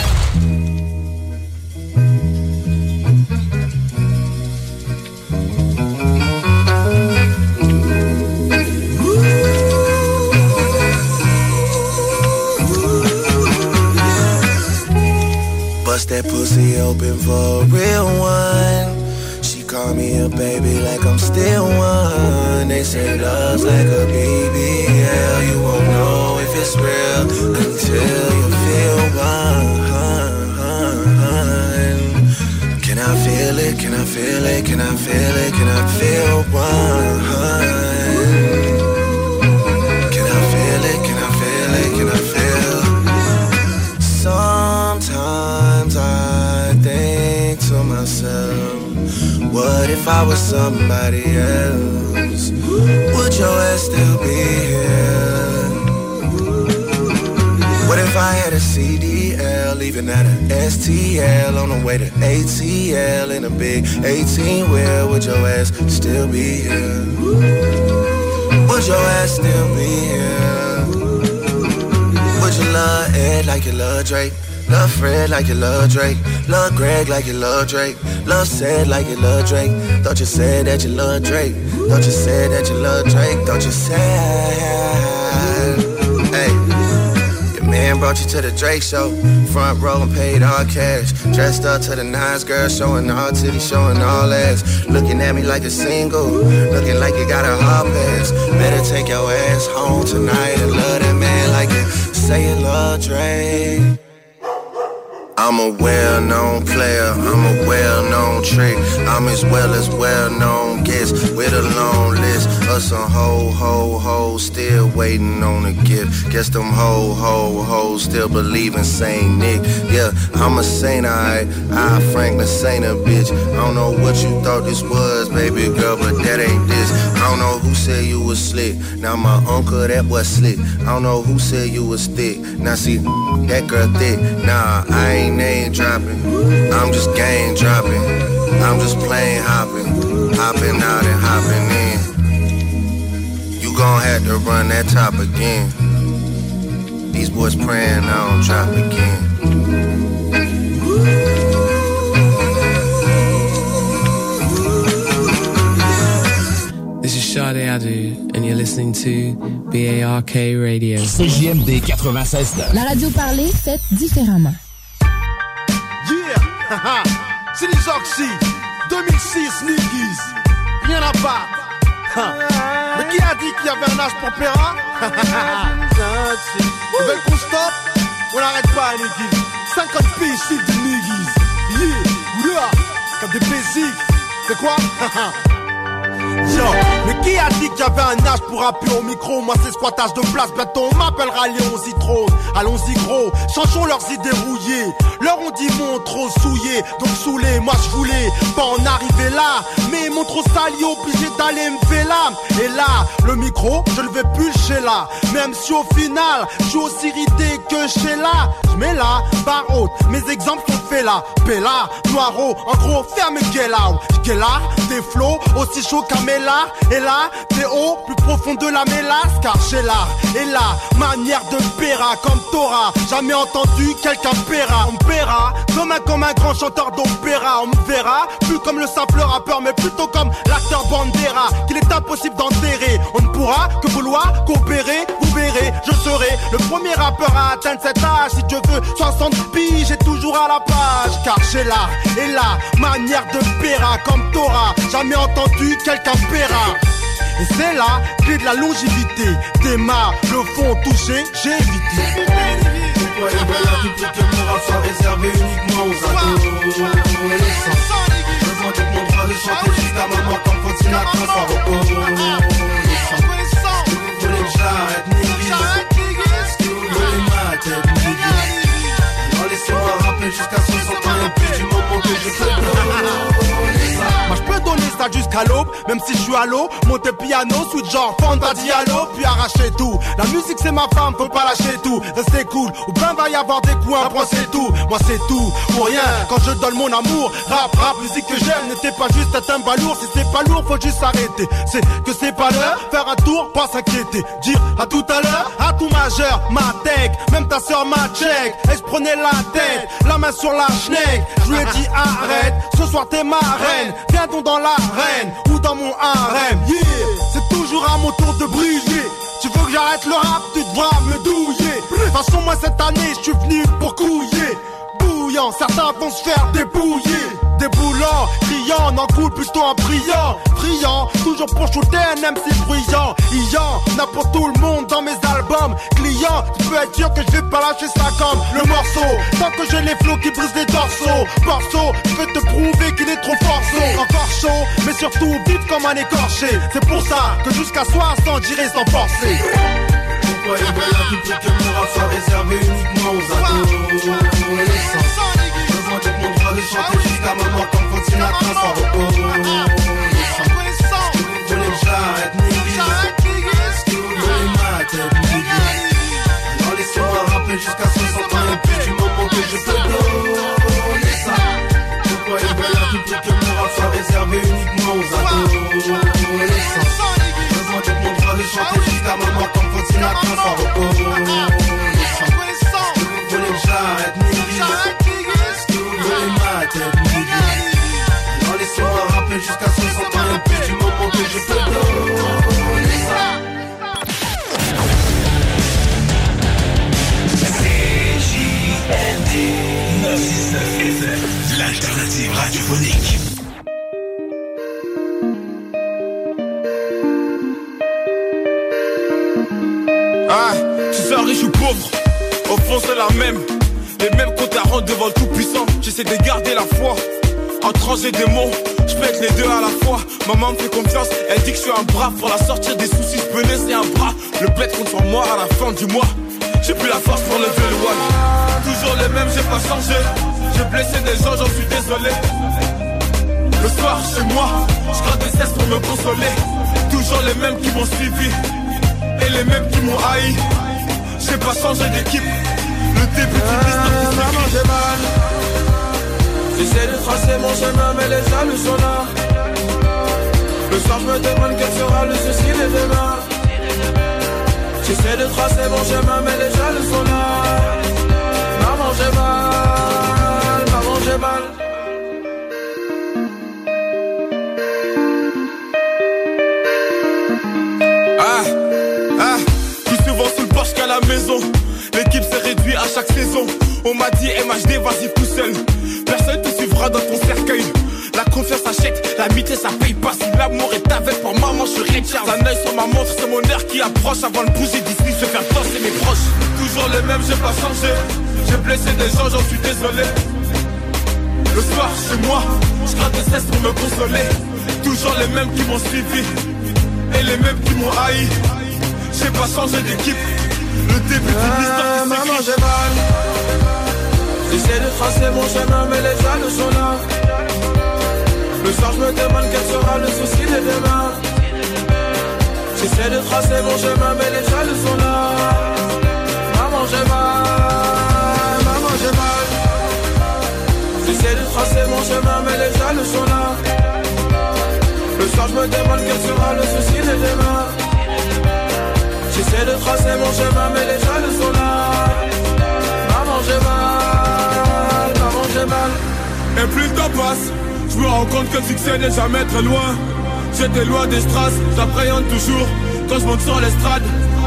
Bust that pussy open for a real one. She call me a baby like I'm still one. They say love's like a BBL. You won't know if it's real until you feel one. Can I feel it? Can I feel it? Can I feel it? Can I feel one? What if I was somebody else? Would your ass still be here? What if I had a CDL, leaving at a STL on the way to ATL in a big 18 wheel? Would your ass still be here? Would your ass still be here? Would you love Ed like you love Drake? Love Fred like you love Drake. Love Greg like you love Drake. Love said like you love Drake. Thought you said that you love Drake. Thought you said that you love Drake. Thought you said. Hey. Your man brought you to the Drake show. Front row and paid all cash. Dressed up to the nines, girl, showing all titties, showing all ass. Looking at me like a single. Looking like you got a hard pass. Better take your ass home tonight and love that man like you say you love Drake. I'm a well-known player, I'm a well-known trick. I'm as well as well-known guest with a long list of some ho ho ho still waiting on a gift. Guess them ho ho ho still believe in Saint Nick. Yeah, I'm a saint, alright. I Franklin Saint a bitch. I don't know what you thought this was, baby girl, but that ain't this. I don't know who said you was slick. Now my uncle that was slick. I don't know who said you was thick. Now see that girl thick. Nah, I ain't name dropping. I'm just game dropping. I'm just plane hopping, hopping out and hopping in. You gon' have to run that top again. These boys praying I don't drop again. This is Sade Adu, and you're listening to BARK Radio. CJMD 96.9. La radio parlée, faite différemment. [laughs] C'est les Oxy, 2006 Niggies, rien à battre. Mais qui a dit qu'il y avait un âge pour Péra Ils veulent qu'on stoppe On n'arrête pas Niggies, 50 piges de Niggies. Yeah, yeah, comme des basiques. C'est quoi? Mais qui a dit qu'il y avait un âge pour appuyer au micro? Moi c'est squattage de place, bientôt on m'appellera Léon Citrone Allons-y gros, changeons leurs idées rouillées. Leur on dit mon trop souillé, donc saoulé Moi je voulais pas en arriver là. Mais mon trop sali obligé d'aller me faire là. Et là, le micro, je le vais plus chez là. Même si au final, je suis aussi irrité que chez là. Je mets là, barre haute, mes exemples sont là Bella, Noiro, en gros ferme Get là, des flots aussi chauds qu'Amela Et là, des hauts plus profond de la mélasse. Car j'ai l'art et la manière de Péra Comme Torah, jamais entendu quelqu'un Péra On paiera comme un, comme un grand chanteur d'opéra. On me verra plus comme le simple rappeur Mais plutôt comme l'acteur Bandera Qu'il est impossible d'enterrer. On ne pourra que vouloir coopérer Vous verrez, je serai le premier rappeur à atteindre cet âge. Si Dieu veut 60 piges, j'ai toujours à la page car j'ai là et la manière de Péra Comme t'auras jamais entendu quelqu'un Péra Et c'est la clé de la longévité. Tes le font toucher, j'ai évité. Pourquoi les valeurs du public moral sont réservées uniquement aux ah, ados Présente mon droit de chanter jusqu'à maman comme quand il a ah. bitch, you. Jusqu'à l'aube, même si je suis à l'eau, monter piano, switch genre Fanta Diallo, puis arracher tout. La musique c'est ma femme, faut pas lâcher tout, restez cool, ou ben va y avoir des coups, un c'est tout, moi c'est tout, ou rien, quand je donne mon amour, rap, rap, musique que j'aime, n'était pas juste un balourd, si c'est pas lourd, faut juste arrêter, c'est que c'est pas l'heure, faire un tour, pas s'inquiéter, dire à tout à l'heure, à tout majeur, ma tech, même ta soeur ma check, et je prenais la tête, la main sur la schneck, je lui ai dit arrête, ce soir t'es ma reine, viens donc dans ou dans mon harem, yeah, c'est toujours à mon tour de briller, tu veux que j'arrête le rap, tu devras me douiller, de toute façon moi cette année je suis venu pour couiller, bouillant, certains vont se faire débouiller, déboulant, criant, n'en coule plutôt en priant, friand, toujours pour shooter un MC bruyant, ayant, n'a pour tout le monde dans mes albums, client, tu peux être sûr que je vais pas lâcher ça comme le morceau, tant que j'ai les flots qui brisent les dorsaux, morceau, je vais te prouver qu'il est trop forceau, encore chaud, mais surtout vite comme un écorché, c'est pour ça que jusqu'à 60 j'irai sans forcer. Pourquoi république que uniquement aux comme Frank Sinatra soit riche ou pauvre, au fond c'est la même. Les mêmes à rendre devant le tout-puissant. J'essaie de garder la foi. En trancher des mots, je pète les deux à la fois. Maman me fait confiance, elle dit que je suis un bras. Pour la sortir des soucis, je peux laisser un bras. Le bête contre moi à la fin du mois. J'ai plus la force pour lever le wall. Toujours les mêmes, j'ai pas changé. J'ai blessé des gens, j'en suis désolé. Le soir chez moi, je gratte des cesses pour me consoler. Toujours les mêmes qui m'ont suivi et les mêmes qui m'ont haï. J'ai pas changé d'équipe. Le début j'ai mal. J'essaie de tracer mon chemin, mais les jaloux sont là. Le soir, je me demande quel sera le souci de demain. J'essaie de tracer mon chemin, mais les jaloux sont là. Maman, j'ai mal. Maman, j'ai mal. Chaque saison. On m'a dit MHD, vas-y tout seul. Personne te suivra dans ton cercueil. La confiance achète, l'amitié ça paye pas. Si l'amour est avec pour maman, je suis Richard. Un œil sur ma montre, c'est mon heure qui approche. Avant de bouger d'ici, je faire danser mes proches. Toujours les mêmes, j'ai pas changé. J'ai blessé des gens, j'en suis désolé. Le soir, chez moi, je gratte des cesses pour me consoler. Toujours les mêmes qui m'ont suivi et les mêmes qui m'ont haï. J'ai pas changé d'équipe. Le début d'une histoire Ah, qui maman, j'ai mal. J'essaie de tracer mon chemin, mais les jaloux sont là. Le soir, je me demande quel sera le souci de demain. J'essaie de tracer mon chemin, mais les jaloux sont là. Maman, j'ai mal. Maman, j'ai mal. J'essaie de tracer mon chemin, mais les jaloux sont là. Le soir, je me demande quel sera le souci de demain. J'essaie de tracer mon chemin, mais les jaloux sont là. Maman, j'ai mal. Maman, j'ai mal. Et plus le temps passe, je me rends compte que le succès n'est jamais très loin. J'étais loin des strass, j'appréhende toujours quand je monte sur l'estrade.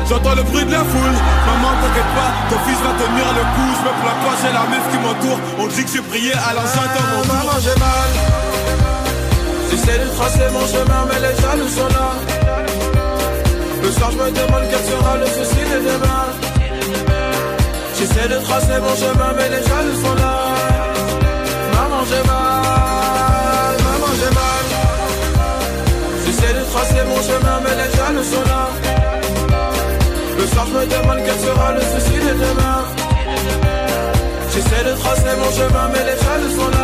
J'entends le bruit de la foule, maman t'inquiète pas, ton fils va tenir le coup, je me plains pas, j'ai la meuf qui m'entoure, on dit que j'ai prié à l'enceinte mon. Maman, j'ai mal. J'essaie de tracer mon chemin, mais les jaloux sont là. Le soir, je me demande quel sera le souci de demain. J'essaie de tracer mon chemin, mais les jaloux sont là. Maman, j'ai mal. Maman, j'ai mal. J'essaie de tracer mon chemin, mais les jaloux sont là. Le soir, je me demande quel sera le souci de demain. J'essaie de tracer mon chemin, mais les jaloux sont là.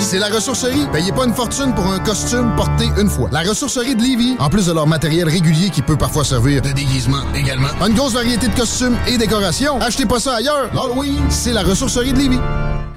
C'est la ressourcerie. Payez pas une fortune pour un costume porté une fois. La ressourcerie de Lévis, en plus de leur matériel régulier qui peut parfois servir de déguisement également, une grosse variété de costumes et décorations. Achetez pas ça ailleurs. L'Halloween, c'est la ressourcerie de Lévis.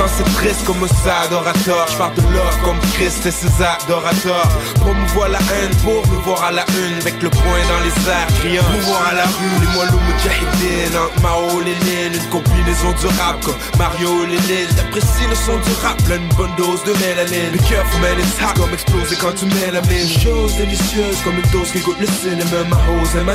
quand c'est triste comme ça adorateur Je parle de love comme Christ et ses adorateurs. Promouvoir la haine pour nous voir à la une Avec le poing dans les airs criant. Nous voir à la rue, les le mujahideen Entre Mao Lénine, une combinaison du rap Comme Mario Lénine, t'apprécies le son du rap Là une bonne dose de mélanine Be careful man, it's hot comme exploser quand tu mets la mine. Chose délicieuse comme une dose qui goûte le cinéma Ma hose et ma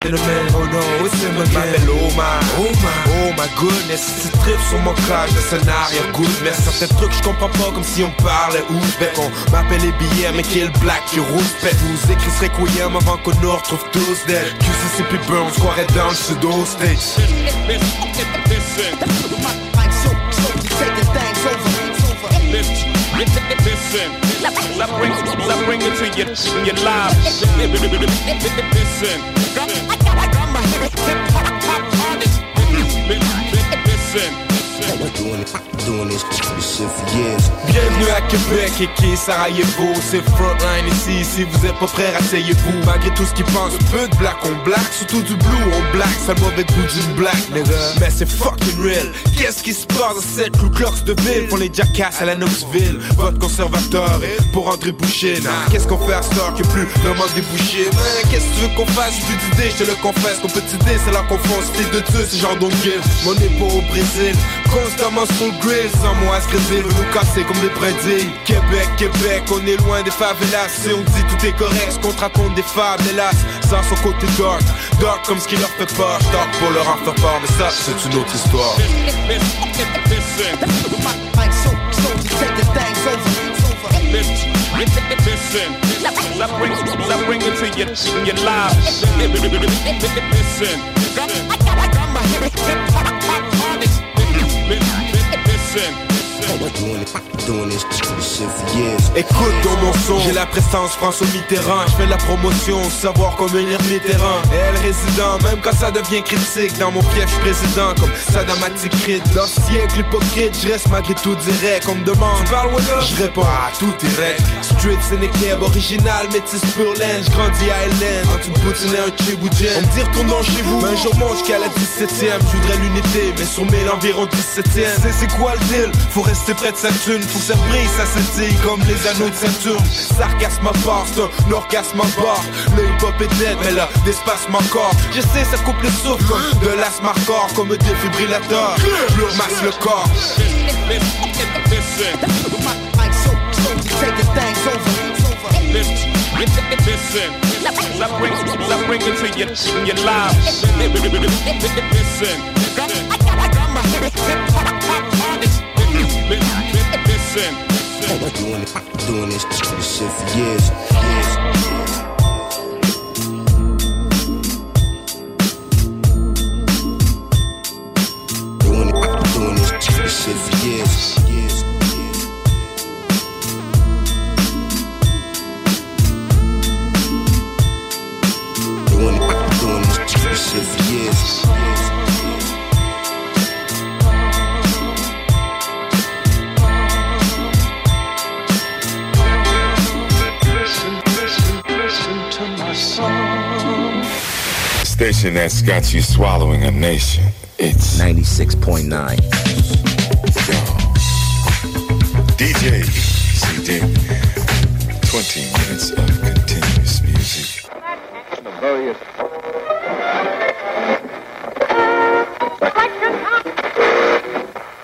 people today. Phénomène, oh no, it's him again oh my, oh my, oh my goodness Tu tripes sur mon cage, le scénario good Mais certains trucs je comprends pas comme si on parlait ouzbek On m'appelle les billets, mais qui est le black qui rouspète Vous écrit Requiem avant qu'on nous retrouve tous dead QCC puis Burns, on se croirait dans le pseudo stage Listen, let's bring, let's bring it to you, your live. Listen, I got my hip hop artist. Listen. Doing, doing this, years. Bienvenue à Québec et qui Sarajevo. C'est Frontline ici, si vous êtes pas prêts, asseyez-vous. Malgré tout ce qu'ils pensent, peu de black on black. Surtout du blue on black, ça mauvais goût d'une black nigga Mais c'est fucking real. Qu'est-ce qui se passe dans cette Ku de ville? Pour les jackasses à la Knoxville. Votre conservateur est pour André Boucher. Qu'est-ce qu'on fait à Star que plus vraiment débouché qu'est-ce qu'on fasse? J'ai plus d'idées, je te le confesse. Ton petit dé c'est la confondre. C'était de Dieu, c'est genre don't give Mon épaule au Brésil. Constamment Sans moi ce nous casser comme des prédits Québec, Québec, on est loin des favelas Si on dit tout est correct, ce qu'on te raconte des fables Hélas, ça son côté dark Dark comme ce qui leur fait peur Dark pour leur en faire peur Mais ça, c'est une autre histoire artist. Écoute mon son, j'ai la prestance François Mitterrand. Je fais la promotion, savoir comment lire les terrains. Et elle résident, même quand ça devient critique. Dans mon fief, je président comme Saddam Crit ce siècle hypocrite, je reste malgré tout direct. On me demande, tu parles Je réponds, ah tout rec Street Sénécleb, original, métis pur laine. Je grandis à Hélène, entre une poutine et un chiboujen On me dit retournons chez vous, un jour monte jusqu'à la 17ème Je voudrais l'unité, mais sur mille environ 17ème C'est c'est quoi le deal? Faut rester près de sa thune, faut que ça brille, ça comme les anneaux de Saturne. Sarcasme à part, c'est un orgasme à bord. Le hip-hop est dead, mais là, d'espace encore. Je sais, ça coupe le souffle de l'asthme comme un défibrillateur. Plus masse le corps. Listen. Doing, doing this, shit for years. years. Shit for years. years. Doing, doing this, this shit for years. station that's got you swallowing a nation. It's 96.9. DJ CD. 20 minutes of continuous music.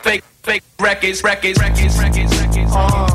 Fake, fake records, records, records, records, records. Oh.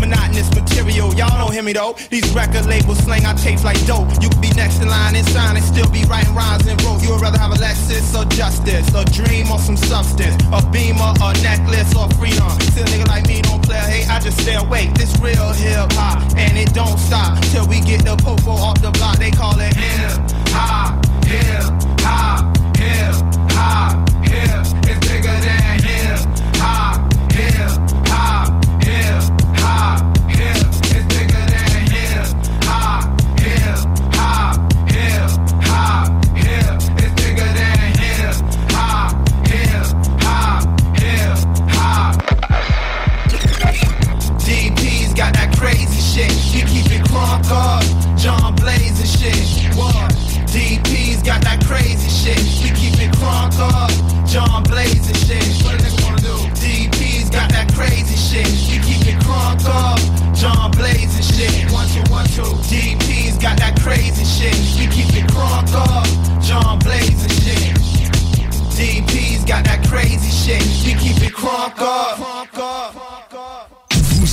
Monotonous material, y'all don't hear me though. These record labels slang our tapes like dope. You could be next in line and sign and still be writing rhymes and rope. You would rather have a Lexus or justice, a dream or some substance, a beamer, a necklace or freedom. Still nigga like me don't play hate, I just stay awake. This real hip hop and it don't stop till we get the popo off the block. They call it hip hop, hip hop, hip hop.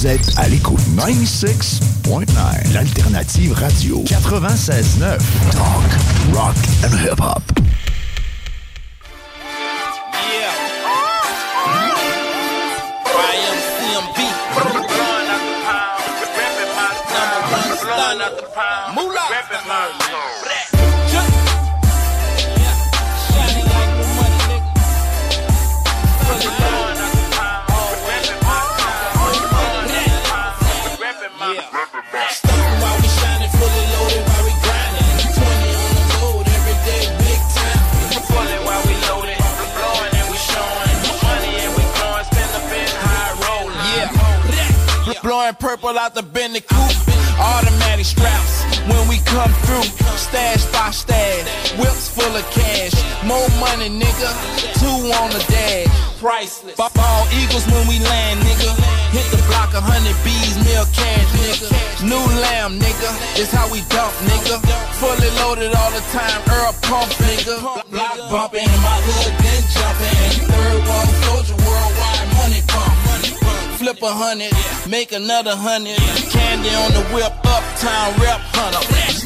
Vous êtes à l'écoute 96.9, l'alternative radio. 96.9, talk, rock and hip-hop. purple out the Bentley coupe. Automatic straps when we come through. Stash by stash, whips full of cash. More money, nigga. Two on the dash. Priceless. Ball eagles when we land, nigga. Hit the block a hundred bees, mil cash, nigga. New lamb, nigga. It's how we dump, nigga. Fully loaded all the time. Earl pump, nigga. Block bumping, my hood then jumping. Third one. Flip a hundred, make another hundred. Candy on the whip, uptown rep hunter.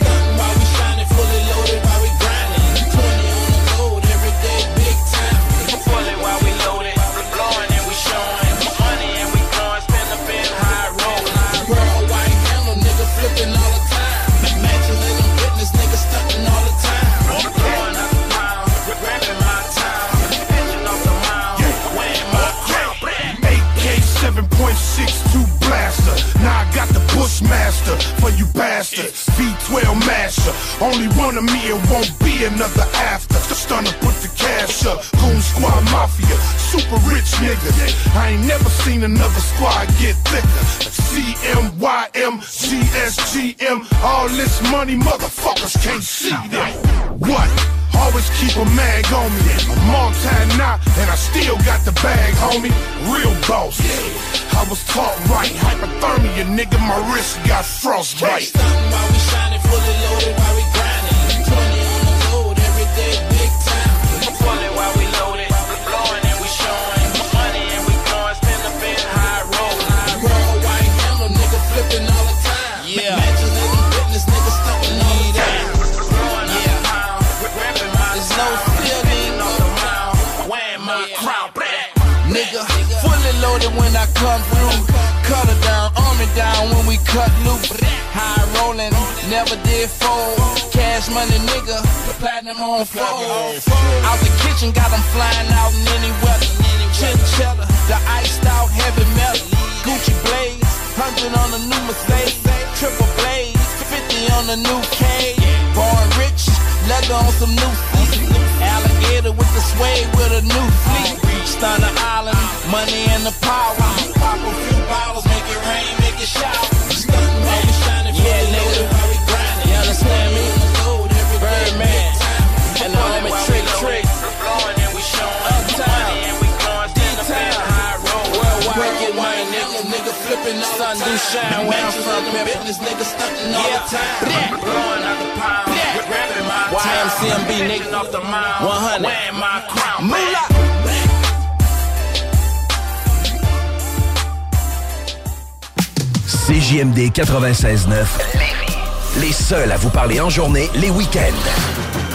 Only one of me, it won't be another after. Stunner put the cash up. Goon squad mafia, super rich nigga. I ain't never seen another squad get thicker. CMYM, all this money, motherfuckers can't see them. What? Always keep a mag on me. I'm all tied now, and I still got the bag, homie. Real boss. I was taught right. Hypothermia, nigga, my wrist got frostbite. While we shining, fully loaded, while we grinding. 20 on the load, every day, big time. Fully while we loaded, blowing and we showing money and we blowing, spin the bin, high roll, high roll. White hammer, nigga flipping all the time. Yeah. Mansions in the business, nigga stunting all the time. There's no ceiling, no ground. Wearing my crown, Nigga, fully loaded when I come through. Down, down when we cut loose. High rolling, never did fold. Cash money, nigga, the platinum on fold. Out the kitchen, got them flying out in any weather. Chinchilla, the iced out heavy metal. Gucci blades, 100 on the new Mercedes. Triple blades, 50 on the new K. Born rich, leather on some new seats. Alligator with the suede with a new fleet. Stunner Island, money and the power. Pop a few bottles, make it rain, make it shower. Where I'm from, business nigga stunting all the time. Blowing out the pound, grabbing my YMCMB nigga off the mound, 100. wearing my crown. Moolah. CJMD 96.9. Les seuls à vous parler en journée, les week-ends.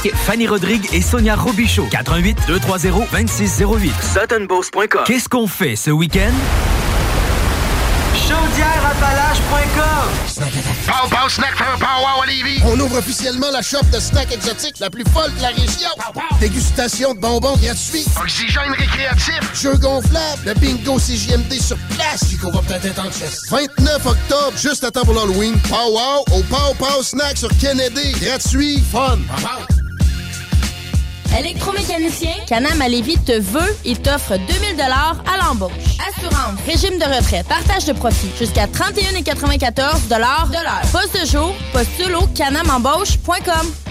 Fanny Rodrigue et Sonia Robichaud. 88 230 2608. SuttonBoss.com. Qu'est-ce qu'on fait ce week-end? Chaudièreappalaches.com Pow Pow Snack for Pow Olivier. On ouvre officiellement la shop de snacks exotiques la plus folle de la région. Dégustation de bonbons gratuits. Oxygène récréatif. Jeux gonflables. Le bingo CJMD sur place. Puis qu'on va peut-être être en chest. 29 octobre, juste à temps pour l'Halloween. Pow Wow au Pow Pow Snack sur Kennedy. Gratuit. Fun. Électromécanicien, Canam à Lévis te veut et t'offre 2000 à l'embauche. Assurance, régime de retraite, partage de profit, jusqu'à 31,94 de l'heure. Poste de jour, postule au canamembauche.com.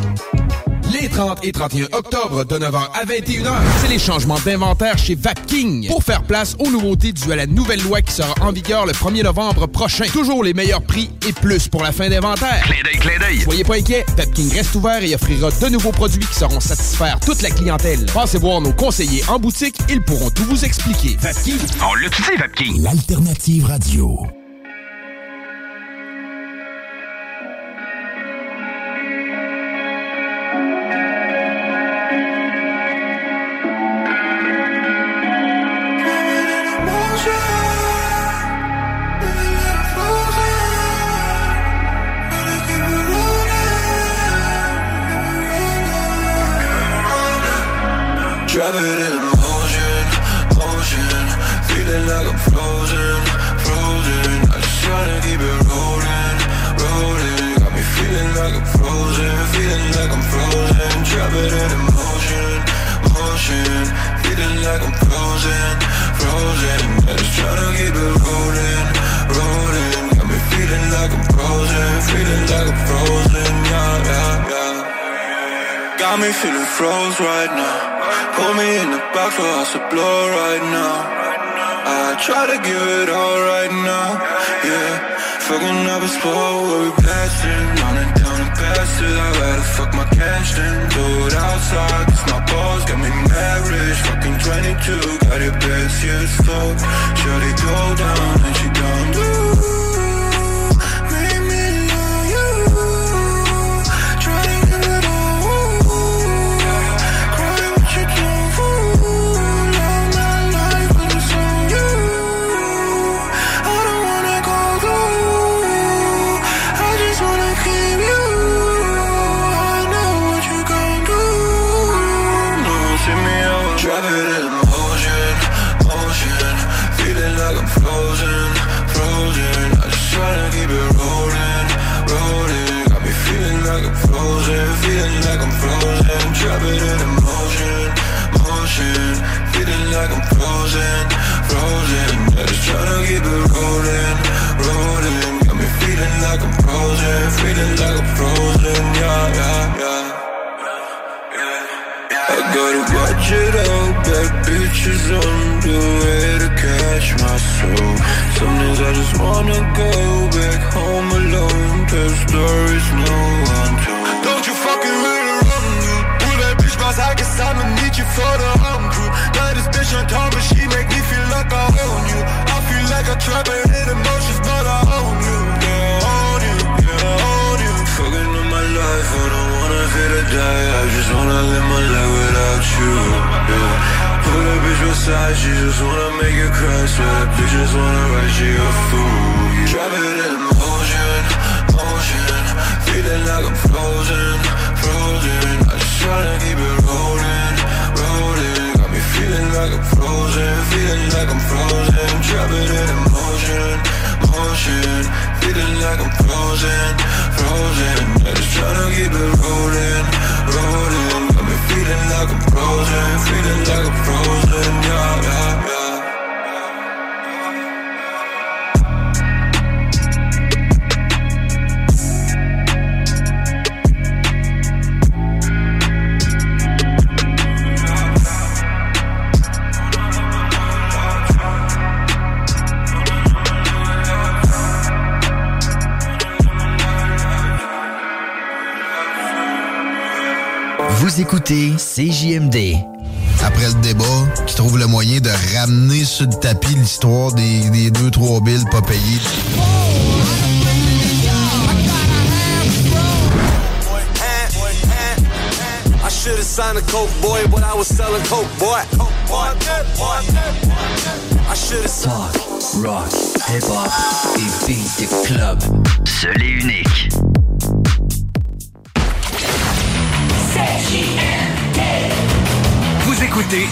Les 30 et 31 octobre de 9h à 21h, c'est les changements d'inventaire chez Vapking pour faire place aux nouveautés dues à la nouvelle loi qui sera en vigueur le 1er novembre prochain. Toujours les meilleurs prix et plus pour la fin d'inventaire. Clin d'œil, clin d'œil. Soyez pas inquiets, Vapking reste ouvert et offrira de nouveaux produits qui sauront satisfaire toute la clientèle. Passez voir nos conseillers en boutique, ils pourront tout vous expliquer. Vapking. On l'a dit, Vapking? L'alternative radio. Drop it in motion, motion Feeling like I'm frozen, frozen. I just tryna keep it rolling, rolling. Got me feeling like I'm frozen, feeling like I'm frozen. Drop it in motion, motion Feeling like I'm frozen, frozen. I just tryna keep it rolling, rolling. Got me feeling like I'm frozen, feeling like I'm frozen. Yeah, yeah, yeah. Got me feeling froze right now. Put me in the box for us to blow right now. I try to give it all right now, yeah. Fucking up a spot where we blasting, running down the passes. I gotta fuck my cash then do it outside. Cause my balls got me married, fucking 22, got it best, yeah, it's fuck. Shorty go down and she done do. L'histoire des, des deux, trois billes pas payées. I should've signed a coke boy, but I was selling coke boy. Boy, boy. I should've Talk, rock, hip-hop et beat de club. Seul et unique. Vous écoutez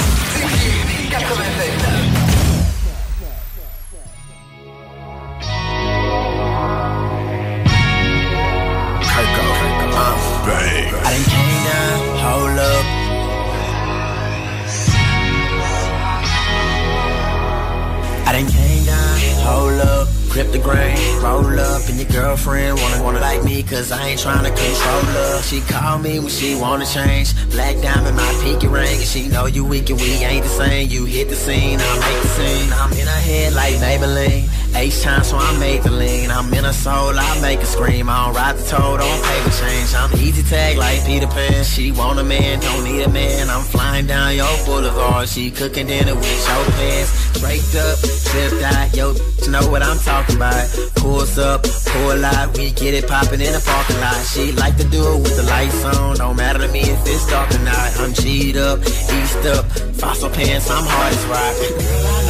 the grain, roll up, and your girlfriend wanna wanna like me, cause I ain't tryna control her. She call me when she wanna change. Black diamond, my pinky ring, and she know you weak and we ain't the same. You hit the scene, I make the scene. I'm in her head like Maybelline. H time, so I made the lean. I'm in her soul, I make her scream. I don't ride the toad pay paper change. I'm easy tag like Peter Pan. She want a man, don't need a man. I'm flying down your boulevard. She cooking dinner with your pants. Draped up, zipped out, yo, know what I'm talking about. Pulls up, pull out, we get it popping in the parking lot. She like to do it with the lights on. Don't matter to me if it's dark or not. I'm G'd up, eased up, fossil pants, I'm hard as rock. [laughs]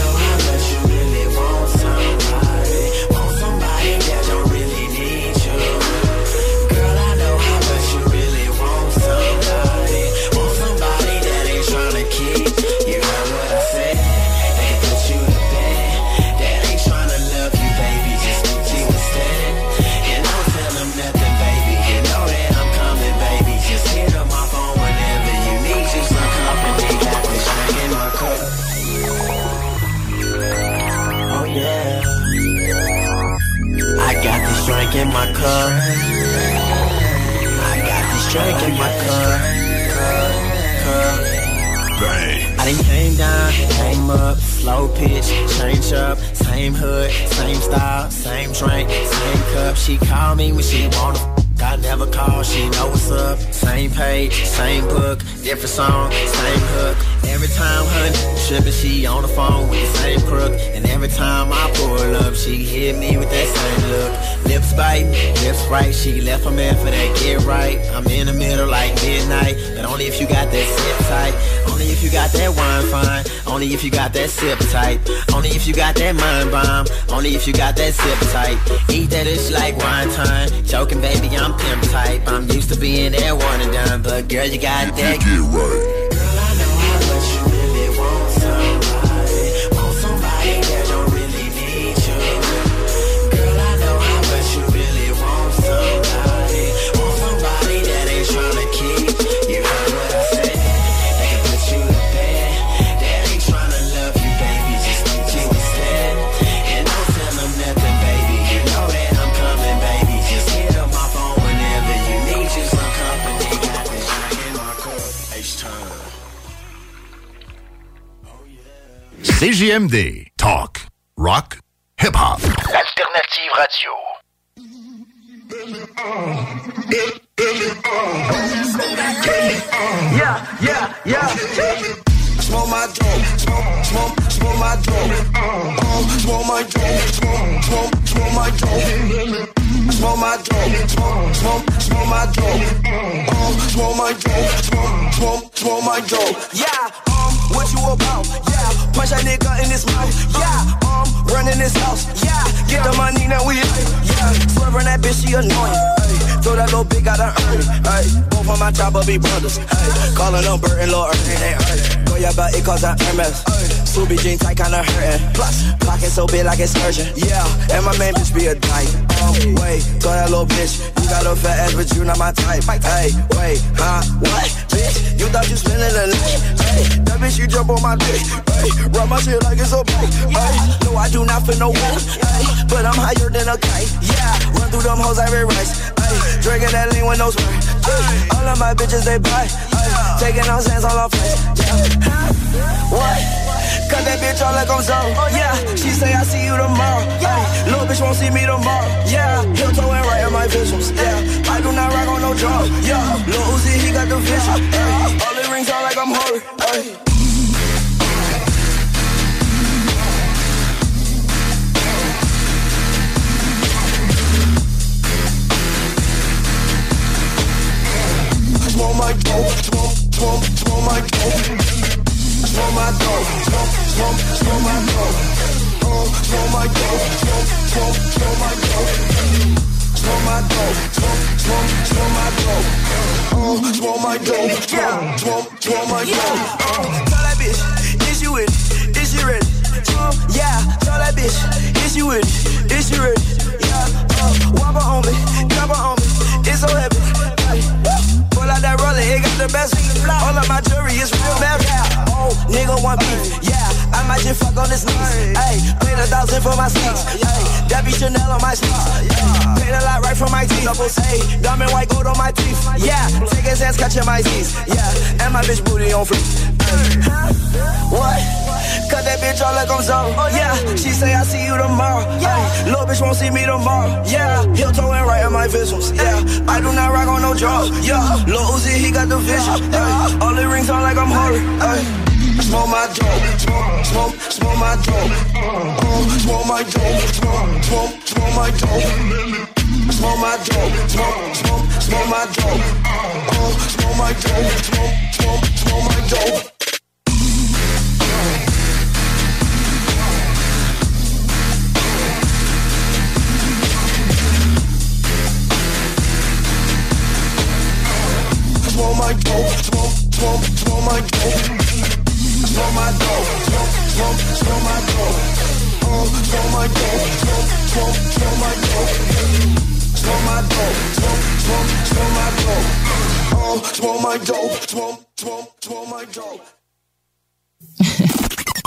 drink in my cup. I got this drink in my cup. cup. I done came down, came up, slow pitch, change up, same hood, same style, same drink, same cup. She call me when she wanna. I never call, she know what's up. Same page, same book, different song, same hook. Every time, honey, trippin', she on the phone with the same crook. And every time I pull up, she hit me with that same look. Lips biting, lips right, she left her man for that get right. I'm in the middle like midnight, but only if you got that sip tight. Only if you got that wine fine. Only if you got that sip tight. Only if you got that mind bomb. Only if you got that sip tight. Eat that ish like wine time. Joking, baby, I'm pimp type. I'm used to being that one and done, but girl, you got that. Get right. CJMD. Talk. Rock. Hip-hop. L'alternative radio. Yeah, yeah, yeah. Smoke my dope, smoke, smoke, smoke my dope. Smoke my dope, smoke, smoke, smoke my dope. Smoke my dope, smoke, smoke, smoke my dope. Smoke my dope, smoke, smoke, smoke my dope. Yeah, what you about? Yeah, punch that nigga in his mouth. Yeah, um, running this house. Yeah, get the money now we. Yeah, swerving that bitch she annoying. Ay, throw that little bitch out of earn. Ay, both of my chopper be brothers. Ay, calling them Bert and Lord. Ay, ay, go yeah, but it cause I'm Hermes. Subi jean tight kinda hurting. Plus, pocket so big like it's urgent. Yeah, and my main bitch be a dyke. Um, wait, go that little bitch. You got a fat ass, but you not my type. Hey, wait, huh? What? Bitch, you thought you spending the night? Hey, that bitch you jump on my dick. Hey, rub my shit like it's a bike. Hey, no, I do not feel no. Hey, but I'm higher than a kite. Yeah, run through them hoes every rice. Drinking that lean with no spray. Hey, all of my bitches they buy. Hey, taking those hands on our face. Yeah. What? Cut that bitch off like I'm so. Yeah, she say I see you tomorrow. Yeah, little bitch won't see me tomorrow. Yeah, heel toe and right in my visuals. Yeah, I do not rock on no drugs. Yeah, Lil Uzi he got the vision. Yeah, all the rings on like I'm holy. Smoke my dope, smoke, smoke, smoke my dope. Smoke my dope, smoke, smoke, smoke my dope. Oh, smoke my dope, smoke, smoke, smoke my dope. Smoke my dope, smoke, smoke, smoke my dope. Oh, smoke my dope, smoke, smoke, smoke my dope. Oh, tell that bitch, is you it? Is she ready? Oh, yeah, tell that bitch, is you it? Is she ready? Yeah, uh, wobble on me, double on me, it's so heavy. Ay, Pull out that roller, it got the best. All of my jewelry is real bad. Oh, nigga want beef. Yeah, I might just fuck on this knees. Hey, paid a thousand for my sneaks. Hey, that be Chanel on my sneaks. Paid a lot right for my teeth. Hey, diamond white gold on my teeth. Yeah, take his ass catching my Z's. Yeah, and my bitch booty on free. Huh? What? Cut that bitch off like I'm so. Yeah, she say I see you tomorrow. Yeah, little bitch won't see me tomorrow. Yeah, heel toe and right in my visuals. Yeah, I do not rock on no drugs. Yeah, Lil Uzi he got the vision. Yeah. all the rings on like I'm holy. Ay. Smoke my dope, smoke, smoke, smoke my dope. Uh, smoke my dope, smoke, smoke, smoke my dope. Smoke my dope, smoke, smoke, smoke my dope. Uh, smoke my dope, smoke, smoke, smoke my dope.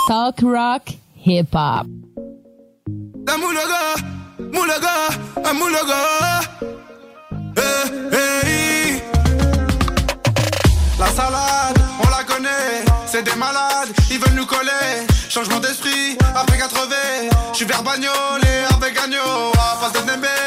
Talk rock, hip hop. Eh, eh, la salade, on la connaît, c'est des malades, ils veulent nous coller. Changement d'esprit, avec 80, je suis verbagnol avec Agno, à face de Nembé.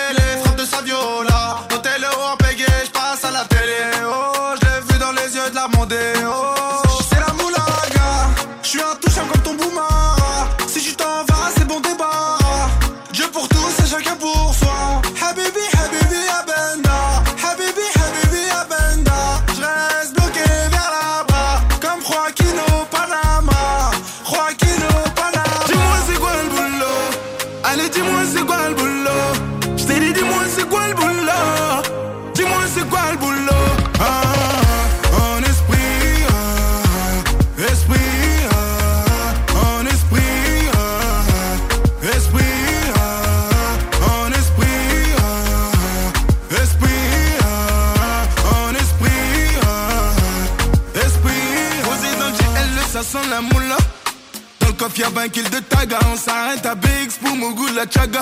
Y'a 20 kills de taga, on s'arrête à BX pour mon goût de la chaga.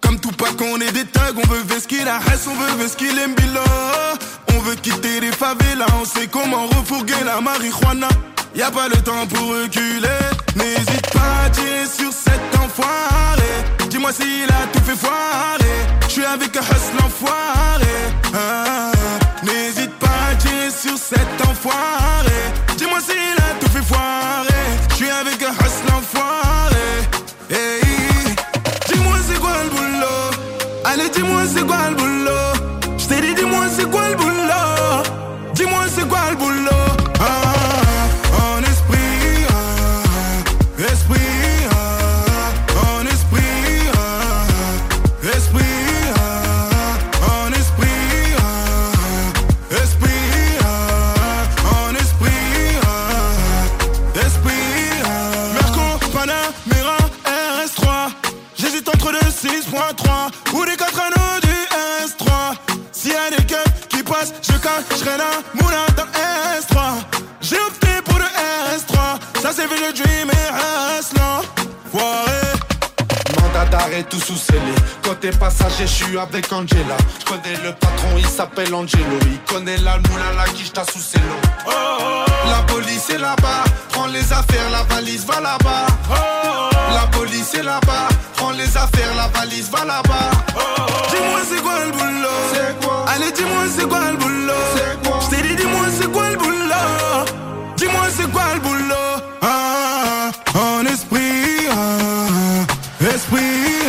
Comme tout pas qu'on est des thugs, on veut vesquer la reste, on veut vesquer les mbila. On veut quitter les favelas, on sait comment refourguer la marijuana. Y a pas le temps pour reculer, n'hésite pas à tirer sur cet enfoiré. Dis-moi s'il a tout fait foirer, je suis avec un hustle enfoiré. Ah, n'hésite pas à tirer sur cet enfoiré. Dis-moi s'il a tout fait foirer, je suis avec un hustle enfoiré. Hey. Dis-moi c'est quoi le boulot? Allez dis-moi c'est quoi le boulot? Je t'ai dit dis-moi c'est quoi le boulot 9.3 ou les quatre anneaux du S3. S'il y a des keufs qui passent, je cacherai la moula dans S3. J'ai opté pour le S3, ça c'est vu le dream et Aslan. Foiré d'arrêt tout sous scellé Côté passager, je suis avec Angela Je connais le patron, il s'appelle Angelo Il connaît la moula, la quiche, t'as sous ses oh, oh. oh. La police est là-bas Prends les affaires, la valise va là-bas. La police est là-bas Prends les affaires, la valise va là-bas. Dis-moi c'est quoi le boulot? C'est quoi? Allez dis-moi c'est quoi le boulot? C'est quoi? Je t'ai dit dis-moi c'est quoi le boulot? Dis-moi c'est quoi le boulot? Ah, En esprit ah, Esprit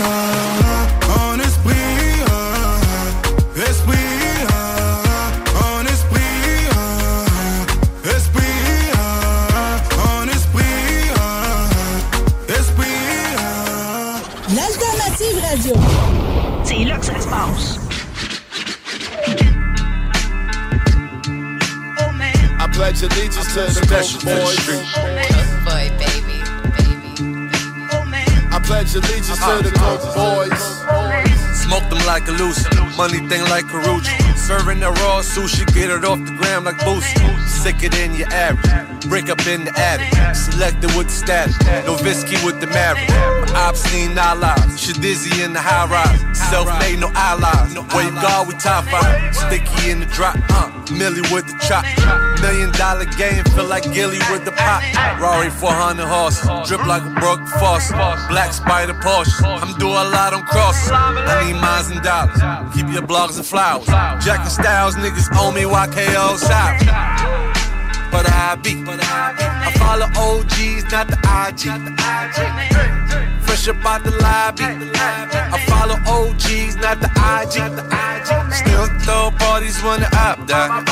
pledge allegiance to the Coke Boys. Boy, baby. Oh, I pledge allegiance to uh-huh. the Coke Boys. Smoke them like a loose, money thing like Karuchi. Serving the raw sushi, get it off the gram like Boosie. Sicker than your average, break up in the attic. Selected with the status, no Visky with the marriage. Obscene allies, shit dizzy in the high rise. Self made, no allies. Wave guard, we top five. Sticky in the drop, uh, Millie with the chop. Million dollar game, feel like Gilly with the pop. Rari 400 horses, drip like a broke faucet. Black spider Porsche, I'm doing a lot on crosses. I need mines and dollars, keep your blogs and flowers. Jack and Styles, niggas owe me YKO South. But I be, I follow OGs, not the IG. Fresh up out the lobby. I follow OGs, not the IG. Still throw parties when the op die.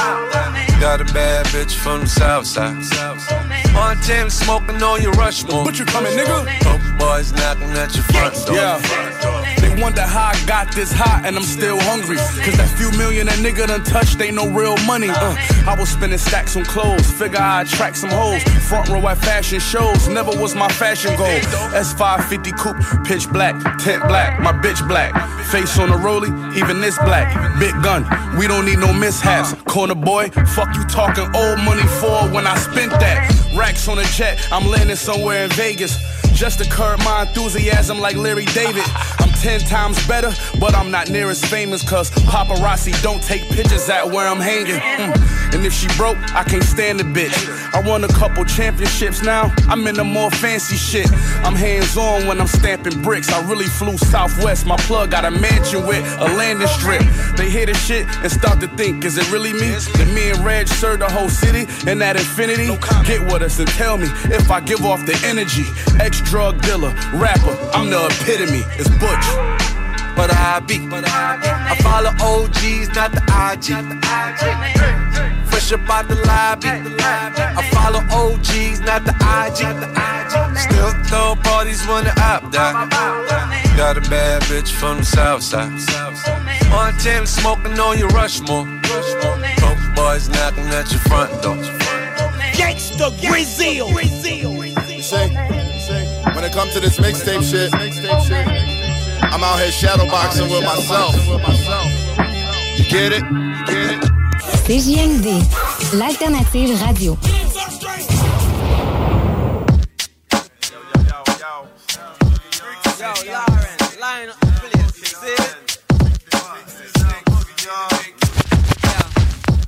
Got a bad bitch from the south side. Montana smoking on your Rushmore. What you coming, nigga? Broke boys knocking at your front door. Yeah. Wonder how I got this hot and I'm still hungry. Cause that few million that nigga done touched ain't no real money. Uh, I was spending stacks on clothes, figure I'd attract some hoes. Front row at fashion shows, never was my fashion goal. S550 coupe, pitch black, tent black, my bitch black. Face on a rollie, even this black. Big gun, we don't need no mishaps. Corner boy, fuck you talking old money for when I spent that. Racks on a jet, I'm landing somewhere in Vegas. Just to curb my enthusiasm like Larry David. I'm ten times better, but I'm not near as famous cause paparazzi don't take pictures at where I'm hanging. Mm. And if she broke, I can't stand the bitch. I won a couple championships now, I'm in the more fancy shit. I'm hands on when I'm stamping bricks. I really flew southwest, my plug got a mansion with a landing strip. They hear the shit and start to think, is it really me? That me and Reg serve the whole city and that infinity? Get with us and tell me if I give off the energy. Ex drug dealer, rapper, I'm the epitome. It's Butch. But I be, but I follow OGs, not the IG. Fresh up out the lobby. I follow OGs, not the IG. Still throw parties when the up down. Got a bad bitch from the south side. On 10 smoking on your Rushmore. Coke boys knocking at your front door. Gangsta Brazil. You say, when it comes to this mixtape shit, I'm out here shadowboxing with myself. You get it? You get it? CJMD, l'alternative radio.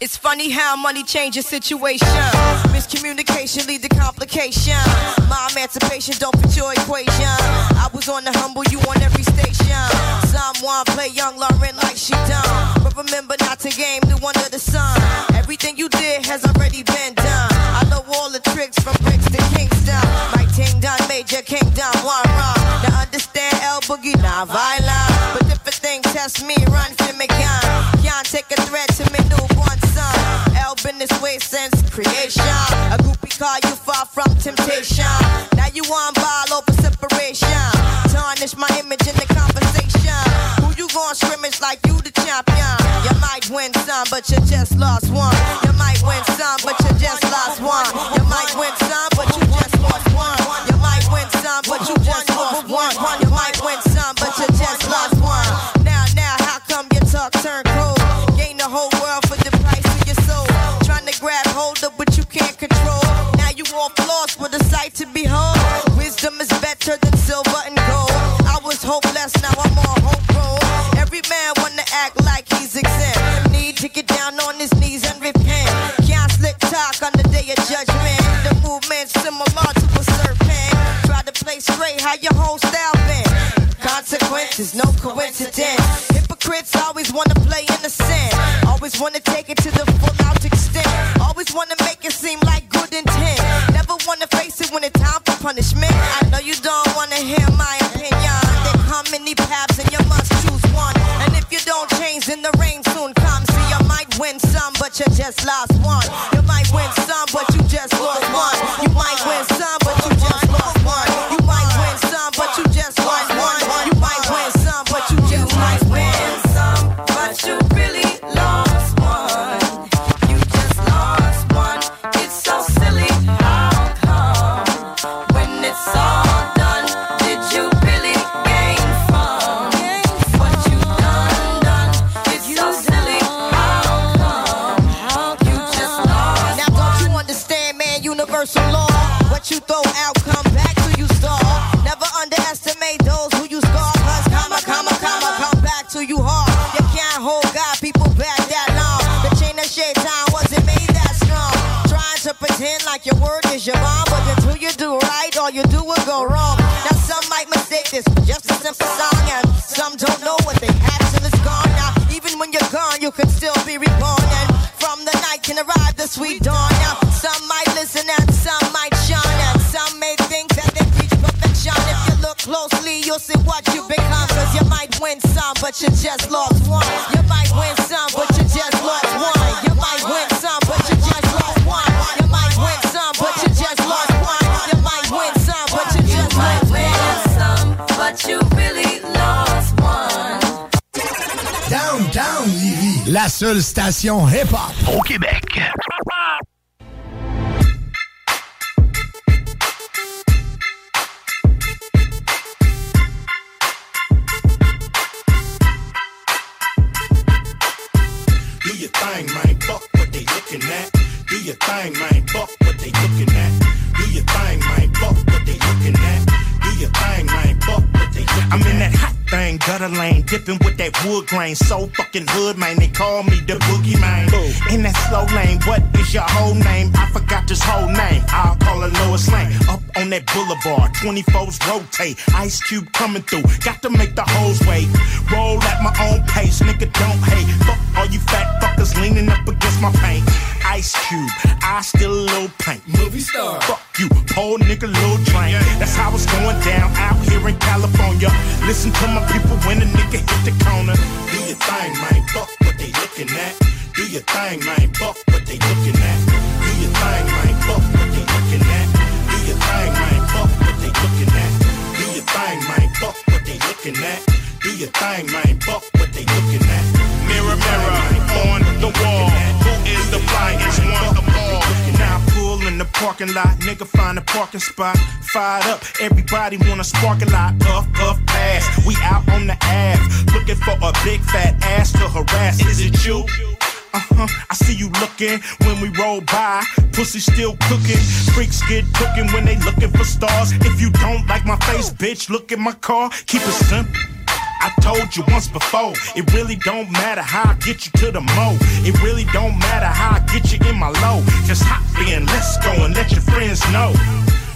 It's funny how money changes situation. Miscommunication lead to complication. My emancipation don't fit your equation. I was on the humble, you on every station. Someone play young Lauren like she done. But remember not to game new under the sun. Everything you did has already been done. I know all the tricks from bricks to Kingston. My ting done, major kingdom, one wrong. Now understand El Boogie, not violent. But if a thing test me, run for me gun. Can't take a threat to me newborn son. El been this way since creation. From temptation. Now you on ball over separation. Tarnish my image in the conversation. Who you gon' scrimmage like you the champion? You might win some, but you just lost one. How your whole style been. Consequences, no coincidence. Hypocrites always wanna play innocent. Always wanna take it to the full out extent. Always wanna make it seem like good intent. Never wanna face it when it's time for punishment. I know you don't wanna hear my opinion. There come many paths and you must choose one. And if you don't change, then the rain soon comes. See, you might win some, but you just lost one. Station hip-hop au Québec. Wood grain. So fucking hood, man, they call me the boogie man. In that slow lane, what is your whole name? I forgot this whole name. I'll call it Lois Lane. Up on that boulevard, 24s rotate. Ice Cube coming through, got to make the hoes wait. Roll at my own pace, nigga, don't hate. Fuck all you fat fuckers leaning up against my paint. Ice Cube, I still a little paint. Movie star. Fuck you, poor nigga, little train. That's how it's going down out here in California. Listen to my people when a nigga hit the corner. Do your thing, man. Fuck what they looking at. Do your thing, man. Fuck parking lot, nigga find a parking spot. Fired up, everybody wanna spark a lot. Puff, puff, pass. We out on the Ave, looking for a big fat ass to harass. Is it you? Uh-huh, I see you looking when we roll by. Pussy still cooking. Freaks get cooking when they looking for stars. If you don't like my face, bitch, look at my car. Keep it simple. I told you once before, it really don't matter how I get you to the mo. It really don't matter how I get you in my low. Just hop in, let's go and let your friends know.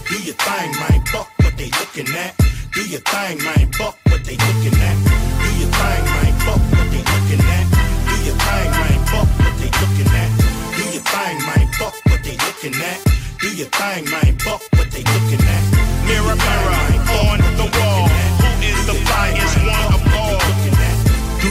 Do your thing, man, fuck what they looking at. Do your thing, man, fuck what they looking at. Do your thing, man, fuck what they looking at. Do your thing, man, fuck what they looking at. Do your thing, man, fuck what they looking at. Do your thing, man, fuck what they looking at. Mirror, mirror on the wall, is the one of all? Do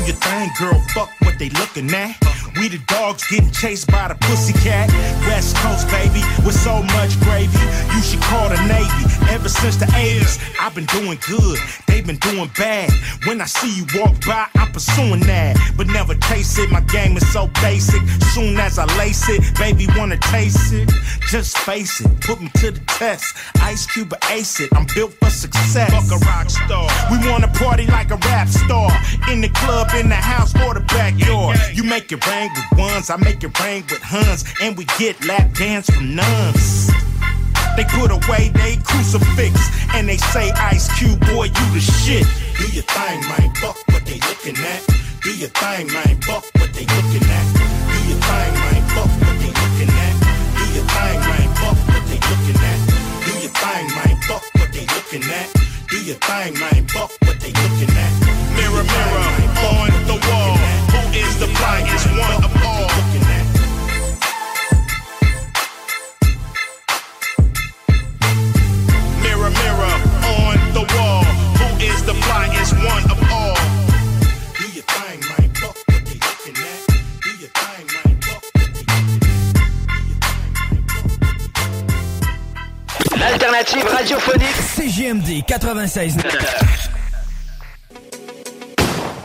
your thing, girl, fuck what they looking at. We the dogs getting chased by the pussycat. West Coast, baby, with so much gravy. You should call the Navy. Ever since the 80s, I've been doing good. They've been doing bad. When I see you walk by, I'm pursuing that. But never chase it. My game is so basic. Soon as I lace it, baby, wanna taste it. Just face it, put me to the test. Ice Cube or ace it. I'm built for success. Fuck a rock star. We wanna party like a rap star. In the club, in the house, or the backyard. You make it rain with ones, I make it rain with huns, and we get lap dance from nuns. They put away they crucifix, and they say, Ice Cube, boy, you the shit. Do your thing, man, fuck what they looking at. Do your thing, man, fuck what they looking at. Do your thing, man, fuck what they looking at. Do your thing, man, fuck what they looking at. Do your thing, man, fuck what they looking at. Do your thing, man, fuck what they looking at. Mirror, mirror on the wall, who is the flyest one of all? Mirror, mirror on the wall, who is the flyest one of all? Do your thing, man, looking at. Do your thing, man, L'alternative radiophonique CGMD 96.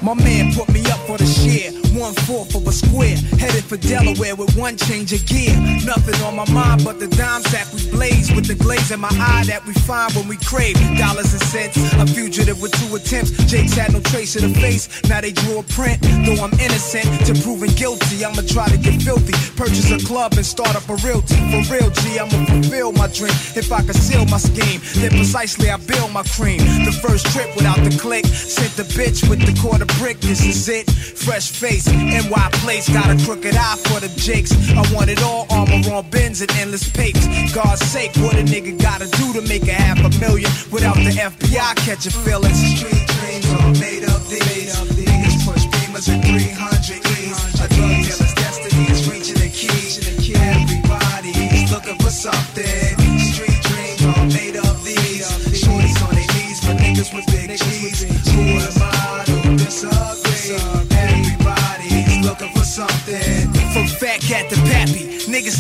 My man put me up for the share. One fourth of a square. Headed for Delaware with one change of gear. Nothing on my mind but the dime sack we blaze. With the glaze in my eye that we find when we crave dollars and cents. A fugitive with two attempts. Jake's had no trace of the face. Now they drew a print. Though I'm innocent to proving guilty, I'ma try to get filthy. Purchase a club and start up a realty. For real, G, I'ma fulfill my dream. If I conceal my scheme, then precisely I build my cream. The first trip without the click. Sent the bitch with the quarter brick. This is it. Fresh face. NY place. Got a crooked eye for the jakes. I want it all. Armor on bins and endless papes. God's sake, what a nigga gotta do to make a half a million without the FBI catching feelings. Street dreams are made of these. Niggas push beamers at 300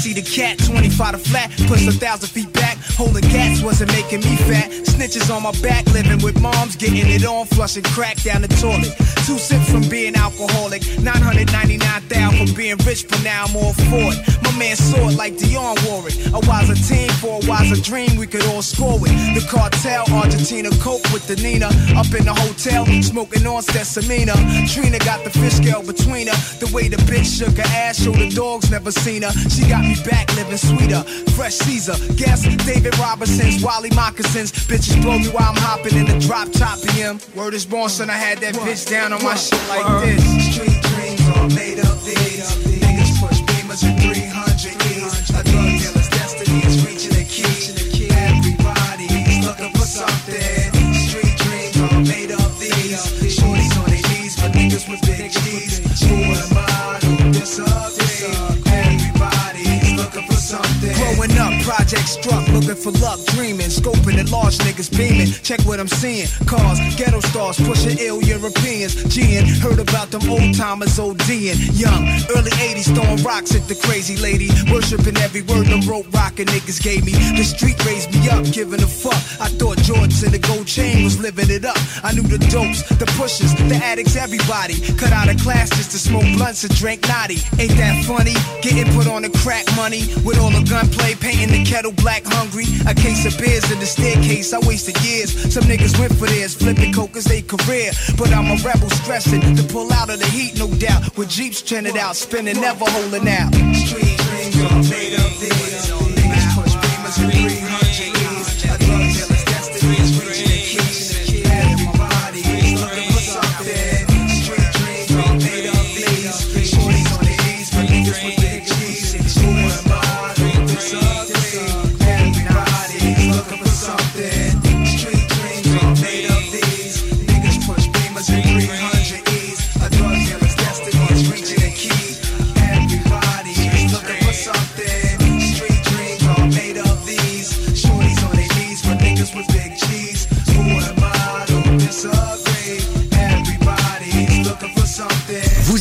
see the cat 25 to flat, push a thousand feet. Holding cats wasn't making me fat. Snitches on my back, living with moms, getting it on, flushing crack down the toilet. Two sips from being alcoholic, 999,000 from being rich, but now I'm all for it. My man saw it like Dion it. A wiser team for a wiser dream, we could all score with. The cartel, Argentina, coke with the Nina. Up in the hotel, smoking on Sesamina. Trina got the fish scale between her. The way the bitch shook her ass, showed the dogs never seen her. She got me back living sweeter. Fresh Caesar. Guess David Robinson's Wally moccasins. Bitches blow me while I'm hopping in the drop top BM. Word is born, son. I had that bitch down on my shit like this. Street dreams all made up these. Niggas push beamers at 300 E's. A drug dealer's destiny is reaching a key. Everybody's looking for something. Street dreams all made up these. Shorties on their knees for niggas with big G's. Who am I to disagree? Project struck, looking for luck, dreaming, scoping at large niggas beaming. Check what I'm seeing. Cars, ghetto stars, pushing ill Europeans. G'ing, heard about them old timers ODing. Young, early 80s, throwing rocks at the crazy lady. Worshipping every word them rope rockin' niggas gave me. The street raised me up, giving a fuck. I thought Jordans and the gold chain was living it up. I knew the dopes, the pushers, the addicts, everybody. Cut out of class just to smoke blunts and drink naughty. Ain't that funny? Getting put on the crack money with all the gunplay, painting the kettle black hungry. A case of beers in the staircase, I wasted years. Some niggas went for theirs, flipping coke as they career. But I'm a rebel stressing to pull out of the heat, no doubt. With Jeeps trending out, spinning, never holding out. Street dreams made of.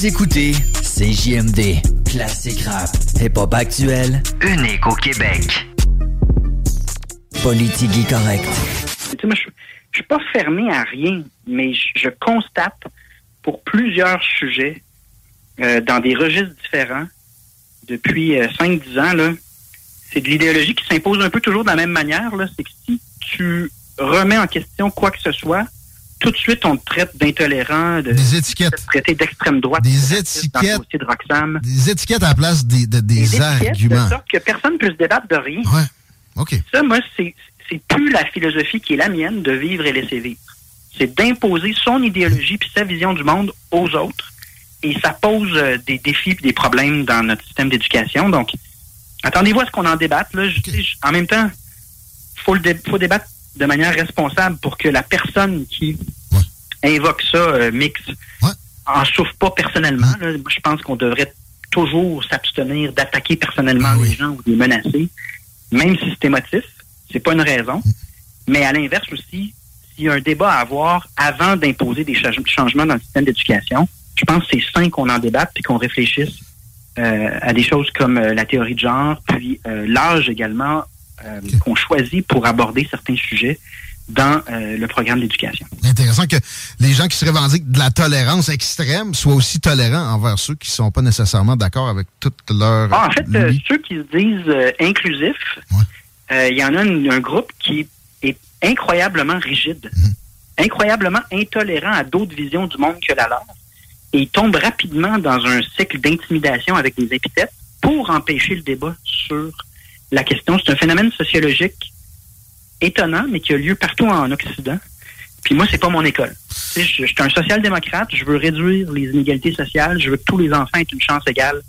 Vous écoutez CJMD, classique rap, hip-hop actuel, unique au Québec. Politique correct. Tu sais, je, suis pas fermé à rien, mais je, je constate pour plusieurs sujets euh, dans des registres différents depuis euh, 5-10 ans, là, c'est de l'idéologie qui s'impose un peu toujours de la même manière. Là. C'est que si tu remets en question quoi que ce soit, tout de suite, on te traite d'intolérant, de Des étiquettes. traité d'extrême droite. Des étiquettes. de Roxham. Des étiquettes à la place des, de- des, Des arguments. De sorte que personne ne peut se débattre de rien. Ouais. OK. Ça, moi, c'est plus la philosophie qui est la mienne de vivre et laisser vivre. C'est d'imposer son idéologie puis sa vision du monde aux autres. Et ça pose euh, des défis et des problèmes dans notre système d'éducation. Donc, attendez-vous à ce qu'on en débatte. Là. Je- tu sais, je- en même temps, faut le dé- faut débattre de manière responsable pour que la personne qui invoque ça, euh, mix, en souffre pas personnellement. là. Moi, je pense qu'on devrait toujours s'abstenir d'attaquer personnellement les gens ou de les menacer, même si c'est émotif. C'est pas une raison. Mais à l'inverse aussi, s'il y a un débat à avoir avant d'imposer des cha- changements dans le système d'éducation, je pense que c'est sain qu'on en débatte et qu'on réfléchisse euh, à des choses comme euh, la théorie de genre, puis euh, l'âge également euh, qu'on choisit pour aborder certains sujets dans euh, le programme d'éducation. C'est intéressant que les gens qui se revendiquent de la tolérance extrême soient aussi tolérants envers ceux qui sont pas nécessairement d'accord avec toute leur... Ah, en fait, euh, ceux qui se disent inclusifs, il y en a une- un groupe qui est incroyablement rigide, incroyablement intolérant à d'autres visions du monde que la leur, et ils tombent rapidement dans un cycle d'intimidation avec des épithètes pour empêcher le débat sur la question. C'est un phénomène sociologique étonnant, mais qui a lieu partout en Occident. Puis moi, c'est pas mon école. Tu sais, Je, je suis un social-démocrate, je veux réduire les inégalités sociales, je veux que tous les enfants aient une chance égale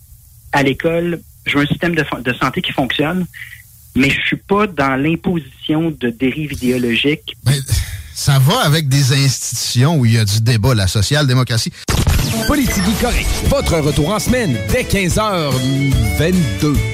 à l'école, je veux un système de, santé qui fonctionne, mais je suis pas dans l'imposition de dérives idéologiques. Ça va avec des institutions où il y a du débat, la social-démocratie. Politique correct. Votre retour en semaine dès 15h22.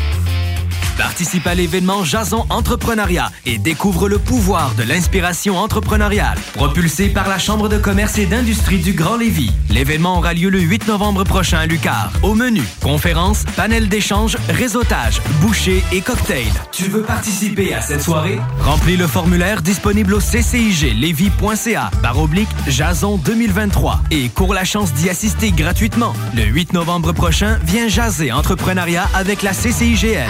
Participe à l'événement Jason Entrepreneuriat et découvre le pouvoir de l'inspiration entrepreneuriale. Propulsé par la Chambre de commerce et d'industrie du Grand Lévis. L'événement aura lieu le 8 novembre prochain à Lucar. Au menu, conférences, panel d'échange, réseautage, boucher et cocktail. Tu veux participer à cette soirée? Remplis le formulaire disponible au cciglevy.ca par oblique Jason 2023 et cours la chance d'y assister gratuitement. Le 8 novembre prochain, viens jaser entrepreneuriat avec la CCIGL.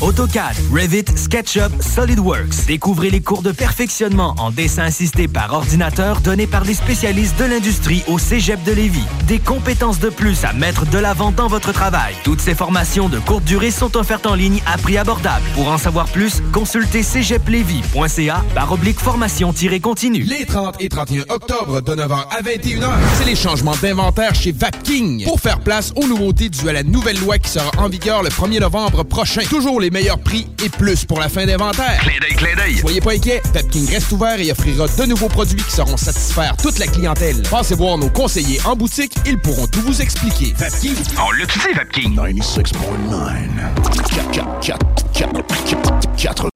neige. 581 986 3443. AutoCAD, Revit, SketchUp, SolidWorks. Découvrez les cours de perfectionnement en dessin assisté par ordinateur donnés par des spécialistes de l'industrie au Cégep de Lévis. Des compétences de plus à mettre de l'avant dans votre travail. Toutes ces formations de courte durée sont offertes en ligne à prix abordable. Pour en savoir plus, consultez cégeplevy.ca par oblique formation-continue. Les 30 et 31 octobre de 9h à 21h, c'est les changements d'inventaire chez Vapking pour faire place aux nouveautés dues à la nouvelle loi qui sera en vigueur le 1er novembre prochain. Toujours les meilleurs prix et plus pour la fin d'inventaire. Clin d'œil, clin d'œil. Soyez pas inquiets, Vapking reste ouvert et offrira de nouveaux produits qui sauront satisfaire toute la clientèle. Passez voir nos conseillers en boutique, ils pourront tout vous expliquer. Vapking. On l'a tu dit, Vapking? 96.9.